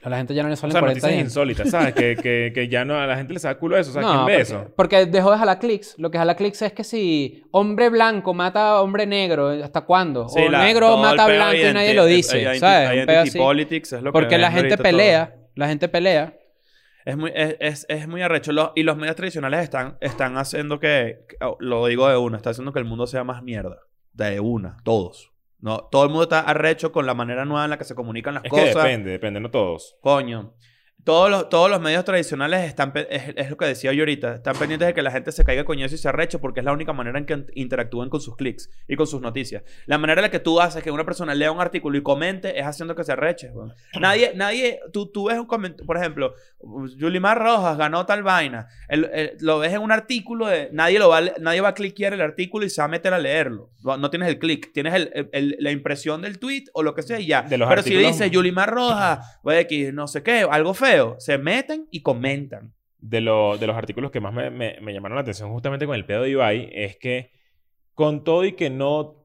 Speaker 4: A la gente ya no le
Speaker 2: O
Speaker 4: salen
Speaker 2: sea,
Speaker 4: 40
Speaker 2: noticias
Speaker 4: dientes.
Speaker 2: insólitas, ¿sabes? que, que, que ya no a la gente le saca culo eso. O sea,
Speaker 4: No,
Speaker 2: ¿quién ve
Speaker 4: porque,
Speaker 2: eso?
Speaker 4: porque dejó de jalar clics. Lo que jala clics es que si hombre blanco mata a hombre negro, ¿hasta cuándo?
Speaker 3: Sí,
Speaker 4: o
Speaker 3: la-
Speaker 4: negro mata a blanco y nadie lo
Speaker 3: eh,
Speaker 4: dice, ¿sabes? Un
Speaker 3: Identity
Speaker 4: peo así.
Speaker 3: politics es lo que
Speaker 4: Porque la gente
Speaker 3: todo.
Speaker 4: pelea, la gente pelea.
Speaker 3: Es muy, es, es, es muy arrecho. Los- y los medios tradicionales están, están haciendo que, que- oh, lo digo de una, está haciendo que el mundo sea más mierda. De una, todos. No, todo el mundo está arrecho con la manera nueva en la que se comunican las
Speaker 2: Es que
Speaker 3: cosas.
Speaker 2: depende, depende, no todos.
Speaker 3: Coño. Todos los, todos los medios tradicionales están, es, es lo que decía yo ahorita, están pendientes de que la gente se caiga coñazo y se arreche porque es la única manera en que interactúen con sus clics y con sus noticias. La manera en la que tú haces que una persona lea un artículo y comente es haciendo que se arreche. Nadie, nadie, tú, tú ves un comentario, por ejemplo, Yulimar Rojas ganó tal vaina, El- el- lo ves en un artículo, de, nadie, lo va, nadie va a cliquear el artículo y se va a meter a leerlo. No, tienes el clic, tienes el- la impresión del tweet o lo que sea y ya.
Speaker 2: De los
Speaker 3: Pero si
Speaker 2: artículos-
Speaker 3: dice Yulimar Rojas, X, no sé qué, algo feo, se meten y comentan.
Speaker 2: de, lo- de los artículos que más me, me- me llamaron la atención justamente con el pedo de Ibai es que con todo y que no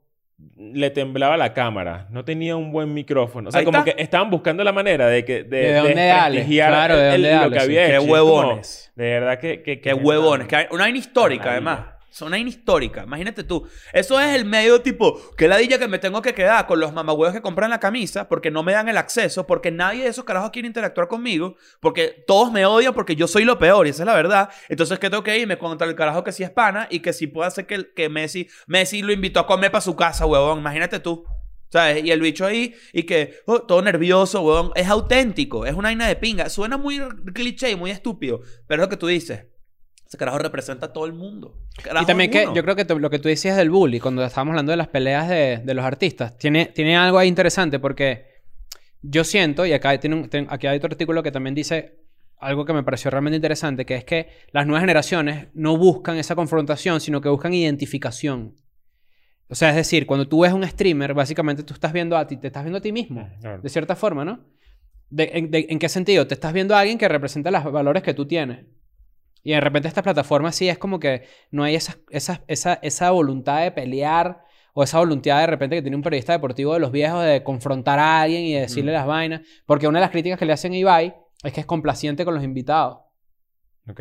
Speaker 2: le temblaba la cámara, no tenía un buen micrófono. O sea,
Speaker 3: Ahí
Speaker 2: como
Speaker 3: está.
Speaker 2: que estaban buscando la manera de que de,
Speaker 4: ¿De dónde dale? Claro, ¿de
Speaker 2: el-
Speaker 4: dónde
Speaker 2: el- lo
Speaker 4: dale?
Speaker 2: que
Speaker 4: Sí.
Speaker 2: había
Speaker 3: Qué
Speaker 2: hecho. Como,
Speaker 3: huevones.
Speaker 2: de verdad que... que,
Speaker 3: Qué huevones. Que hay una vaina histórica, además. Vaina histórica. Imagínate tú. Eso es el medio tipo, que ladilla que me tengo que quedar con los mamagüeos que compran la camisa porque no me dan el acceso, porque nadie de esos carajos quiere interactuar conmigo, porque todos me odian porque yo soy lo peor y esa es la verdad. Entonces, ¿qué tengo que irme contra el carajo que sí es pana y que sí puede hacer que, que Messi, Messi lo invitó a comer para su casa, huevón? Imagínate tú. ¿Sabes? Y el bicho ahí, y que oh, todo nervioso, huevón. Es auténtico, es una vaina de pinga. Suena muy cliché y muy estúpido, pero es lo que tú dices. Ese carajo representa a todo el mundo. Carajo
Speaker 4: y también que yo creo que lo que tú decías del bully, cuando estábamos hablando de las peleas de, de los artistas, tiene, tiene algo ahí interesante porque yo siento, y acá, tiene un- ten- aquí hay otro artículo que también dice algo que me pareció realmente interesante, que es que las nuevas generaciones no buscan esa confrontación, sino que buscan identificación. O sea, es decir, cuando tú ves un streamer, básicamente tú estás viendo a ti, te estás viendo a ti mismo,
Speaker 2: Claro.
Speaker 4: de cierta forma, ¿no? De- en, de- ¿En qué sentido? Te estás viendo a alguien que representa los valores que tú tienes. Y de repente estas plataformas sí es como que no hay esa, esa, esa, esa voluntad de pelear o esa voluntad de repente que tiene un periodista deportivo de los viejos de confrontar a alguien y de decirle
Speaker 3: Mm.
Speaker 4: las vainas. Porque una de las críticas que le hacen a Ibai es que es complaciente con los invitados.
Speaker 2: Ok.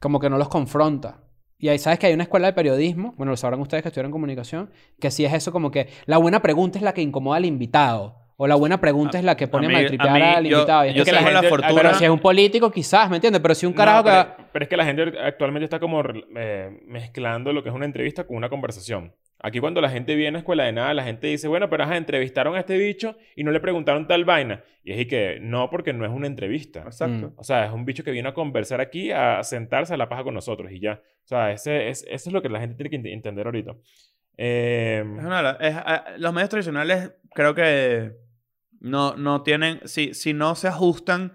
Speaker 4: Como que no los confronta. Y ahí sabes que hay una escuela de periodismo, bueno, lo sabrán ustedes que estudiaron comunicación, que sí es eso como que la buena pregunta es la que incomoda al invitado. O la buena pregunta es la que pone a,
Speaker 3: mí-
Speaker 4: maltripear
Speaker 3: mí,
Speaker 4: al
Speaker 3: yo-
Speaker 4: invitado. Y es
Speaker 3: yo
Speaker 4: que
Speaker 2: tengo
Speaker 4: la gente-
Speaker 2: fortuna-
Speaker 4: Pero si es un político, quizás, ¿me entiendes? Pero si un carajo
Speaker 2: No, pero,
Speaker 4: que...
Speaker 2: pero es que la gente actualmente está como eh, mezclando lo que es una entrevista con una conversación. Aquí cuando la gente viene a escuela de nada, la gente dice, bueno, pero ajá, entrevistaron a este bicho y no le preguntaron tal vaina. Y es y que no, porque no es una entrevista.
Speaker 3: Exacto.
Speaker 4: Mm.
Speaker 2: O sea, es un bicho que vino a conversar aquí, a sentarse a la paja con nosotros y ya. O sea, ese, es, eso es lo que la gente tiene que ent- entender ahorita. Eh,
Speaker 3: Es una de las- es- a- los medios tradicionales creo que no, no tienen, si, si no se ajustan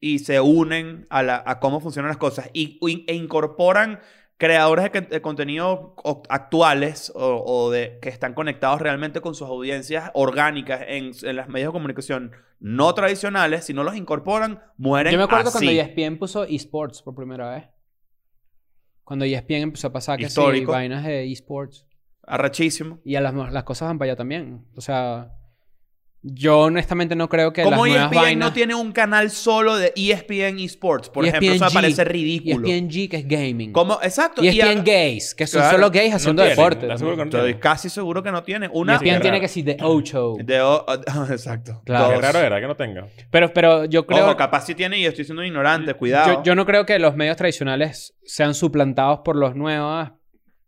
Speaker 3: y se unen a, la, a cómo funcionan las cosas y, e incorporan creadores de, de contenido actuales o, o de, que están conectados realmente con sus audiencias orgánicas en, en las medios de comunicación no tradicionales, si no los incorporan, mueren
Speaker 4: Yo me acuerdo
Speaker 3: así.
Speaker 4: cuando E ESPN puso esports por primera vez. Cuando ESPN empezó a pasar que sí, vainas de esports.
Speaker 3: Arrachísimo.
Speaker 4: Y a las, las cosas van para allá también. O sea, Yo honestamente no creo que
Speaker 3: Como
Speaker 4: las nuevas
Speaker 3: ESPN
Speaker 4: vainas...
Speaker 3: no tiene un canal solo de E ESPN Esports, por ejemplo, eso me
Speaker 4: ESPN
Speaker 3: parece ridículo.
Speaker 4: ESPN G, que es gaming.
Speaker 3: Como, exacto.
Speaker 4: Y
Speaker 3: y
Speaker 4: ESPN
Speaker 3: a-
Speaker 4: Gays, que son
Speaker 3: Claro,
Speaker 4: solo gays haciendo
Speaker 2: tienen,
Speaker 4: deporte.
Speaker 2: ¿estás seguro que no
Speaker 3: Estoy
Speaker 2: tienen?
Speaker 3: casi seguro que no tiene. Una.
Speaker 4: ESPN tiene
Speaker 2: raro.
Speaker 4: que ser The Ocho.
Speaker 3: de o- exacto.
Speaker 4: Claro.
Speaker 2: Qué
Speaker 3: Dos.
Speaker 2: raro, ¿verdad? Que no tenga.
Speaker 4: Pero, pero yo creo...
Speaker 3: Ojo, capaz sí tiene y estoy siendo ignorante. Cuidado.
Speaker 4: Yo, yo no creo que los medios tradicionales sean suplantados por las nuevas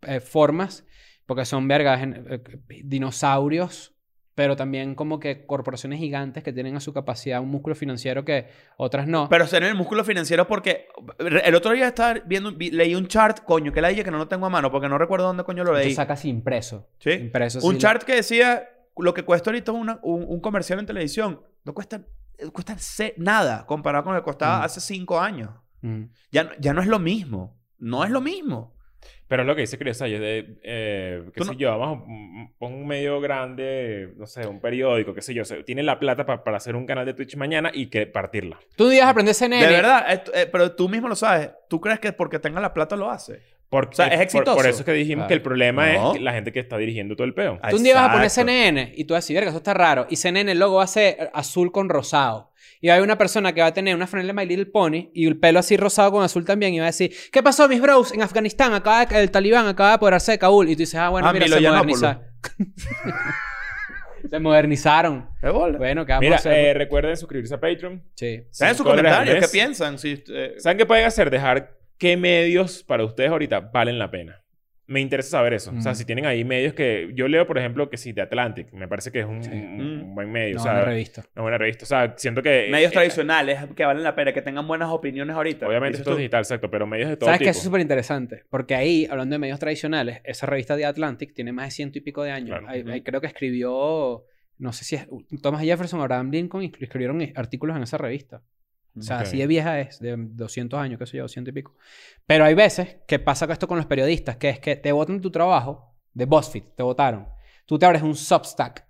Speaker 4: eh, formas, porque son vergas, eh, dinosaurios, pero también como que corporaciones gigantes que tienen a su capacidad un músculo financiero que otras no.
Speaker 3: Pero ser el músculo financiero porque el otro día estaba viendo, vi- leí un chart, coño, que la dije que no lo tengo a mano porque no recuerdo dónde coño lo leí.
Speaker 4: sacas impreso.
Speaker 3: ¿Sí?
Speaker 4: Impreso,
Speaker 3: Un
Speaker 4: sí.
Speaker 3: chart que decía lo que cuesta ahorita una- un, un comercial en televisión. No cuesta, cuesta ce- nada comparado con lo que costaba
Speaker 4: Mm.
Speaker 3: hace cinco años.
Speaker 4: Mm.
Speaker 3: Ya, ya no es lo mismo. No es lo mismo.
Speaker 2: Pero es lo que dice Chris Sayers de, eh, qué sé
Speaker 3: no-
Speaker 2: yo, vamos, mm, pon un medio grande, no sé, un periódico, qué sé yo, o sea, tiene la plata pa- para hacer un canal de Twitch mañana y que partirla.
Speaker 4: Tú un día vas a aprender CNN.
Speaker 3: De verdad, esto- eh, pero tú mismo lo sabes. ¿Tú crees que porque tenga la plata lo hace?
Speaker 2: Porque,
Speaker 3: O sea, es
Speaker 2: por-
Speaker 3: exitoso.
Speaker 2: Por, eso es que dijimos
Speaker 4: Claro.
Speaker 2: que el problema
Speaker 3: No.
Speaker 2: es la gente que está dirigiendo todo el peo.
Speaker 4: Tú un día vas a poner. CNN y tú vas a decir, verga, eso está raro. Y CNN el logo va a ser azul con rosado. Y hay una persona que va a tener una franela de My Little Pony y el pelo así rosado con azul también y va a decir, ¿qué pasó mis bros? En Afganistán acaba de- el talibán acaba de apoderarse de Kabul. Y tú dices, ah, bueno,
Speaker 3: Ah,
Speaker 4: mira,
Speaker 3: Milo
Speaker 4: se modernizaron. se modernizaron.
Speaker 3: Bola.
Speaker 4: Bueno, ¿qué vamos
Speaker 2: Mira,
Speaker 4: a hacer?
Speaker 2: eh, recuerden suscribirse a Patreon.
Speaker 4: sí.
Speaker 3: Dejen sus comentarios. ¿Qué piensan? Si, eh,
Speaker 2: ¿Saben qué pueden hacer? Dejar qué medios para ustedes ahorita valen la pena. Me interesa saber eso. O sea,
Speaker 4: Mm.
Speaker 2: si tienen ahí medios que... Yo leo, por ejemplo, que sí, The Atlantic. Me parece que es un,
Speaker 4: Sí.
Speaker 2: un-
Speaker 3: Mm.
Speaker 2: un buen medio.
Speaker 4: No,
Speaker 2: o sea,
Speaker 4: una revista.
Speaker 2: Una buena revista. O sea, siento que...
Speaker 3: medios
Speaker 2: eh,
Speaker 3: tradicionales que valen la pena, que tengan buenas opiniones ahorita.
Speaker 2: Obviamente esto es digital, exacto. Pero medios de todo
Speaker 4: ¿Sabes
Speaker 2: tipo.
Speaker 4: que Eso es súper interesante. Porque ahí, hablando de medios tradicionales, esa revista de Atlantic tiene más de ciento y pico de años.
Speaker 2: Claro.
Speaker 4: Ahí-
Speaker 3: Ujú.
Speaker 4: ahí creo que escribió, no sé si es Thomas Jefferson o Abraham Lincoln, escribieron artículos en esa revista. O sea,
Speaker 2: Ok.
Speaker 4: así de vieja es, de 200 años, qué sé yo, 200 y pico. Pero hay veces que pasa esto con los periodistas, que es que te votan tu trabajo, de BuzzFeed, te votaron. Tú te abres un Substack.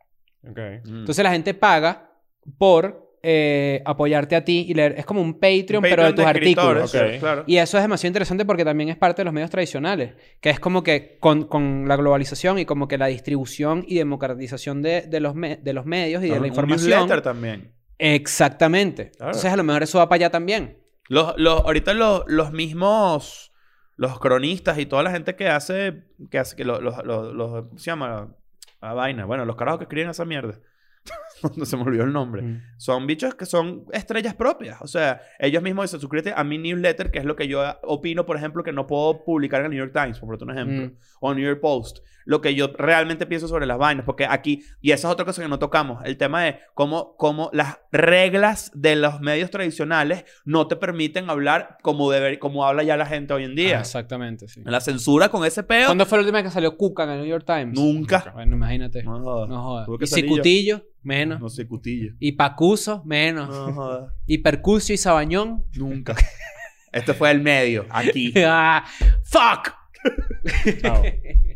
Speaker 2: Ok.
Speaker 3: Mm.
Speaker 4: Entonces la gente paga por eh, apoyarte a ti y leer. Es como un Patreon, pero de
Speaker 3: Patreon
Speaker 4: tus artículos.
Speaker 2: Ok.
Speaker 3: Claro.
Speaker 4: Y eso es demasiado interesante porque también es parte de los medios tradicionales, que es como que con, con la globalización y como que la distribución y democratización de, de los, me- de los medios y de
Speaker 3: Un-
Speaker 4: la
Speaker 3: un
Speaker 4: información.
Speaker 3: newsletter también.
Speaker 4: Exactamente.
Speaker 3: Claro.
Speaker 4: Entonces a lo mejor eso va para allá también.
Speaker 3: Los, los, ahorita los, los mismos, los cronistas y toda la gente que hace, que hace, que los, los, los, los- ¿cómo se llama? La vaina. Bueno, los carajos que escriben esa mierda. no se me olvidó el nombre.
Speaker 4: Mm.
Speaker 3: Son bichos que son estrellas propias. O sea, ellos mismos dicen, suscríbete a mi newsletter, que es lo que yo opino, por ejemplo, que no puedo publicar en el New York Times, por otro ejemplo.
Speaker 4: Mm.
Speaker 3: O en New York Post. Lo que yo realmente pienso sobre las vainas. Porque aquí, y esa es otra cosa que no tocamos, el tema de cómo, cómo las reglas de los medios tradicionales no te permiten hablar como, deber, como habla ya la gente hoy en
Speaker 4: Ah,
Speaker 3: día.
Speaker 4: exactamente, sí.
Speaker 3: la censura con ese peo,
Speaker 4: ¿Cuándo fue la última vez que salió Cuca en el New York Times?
Speaker 3: nunca.
Speaker 4: Bueno, imagínate.
Speaker 3: No jodas.
Speaker 4: No jodas. Y. Cicutillo, menos.
Speaker 3: No sé, cutillo.
Speaker 4: Y Pacuso, menos.
Speaker 3: No jodas.
Speaker 4: Y Percusio y Sabañón.
Speaker 3: Nunca. Este fue el medio, aquí.
Speaker 4: ah, ¡Fuck!
Speaker 2: Chao.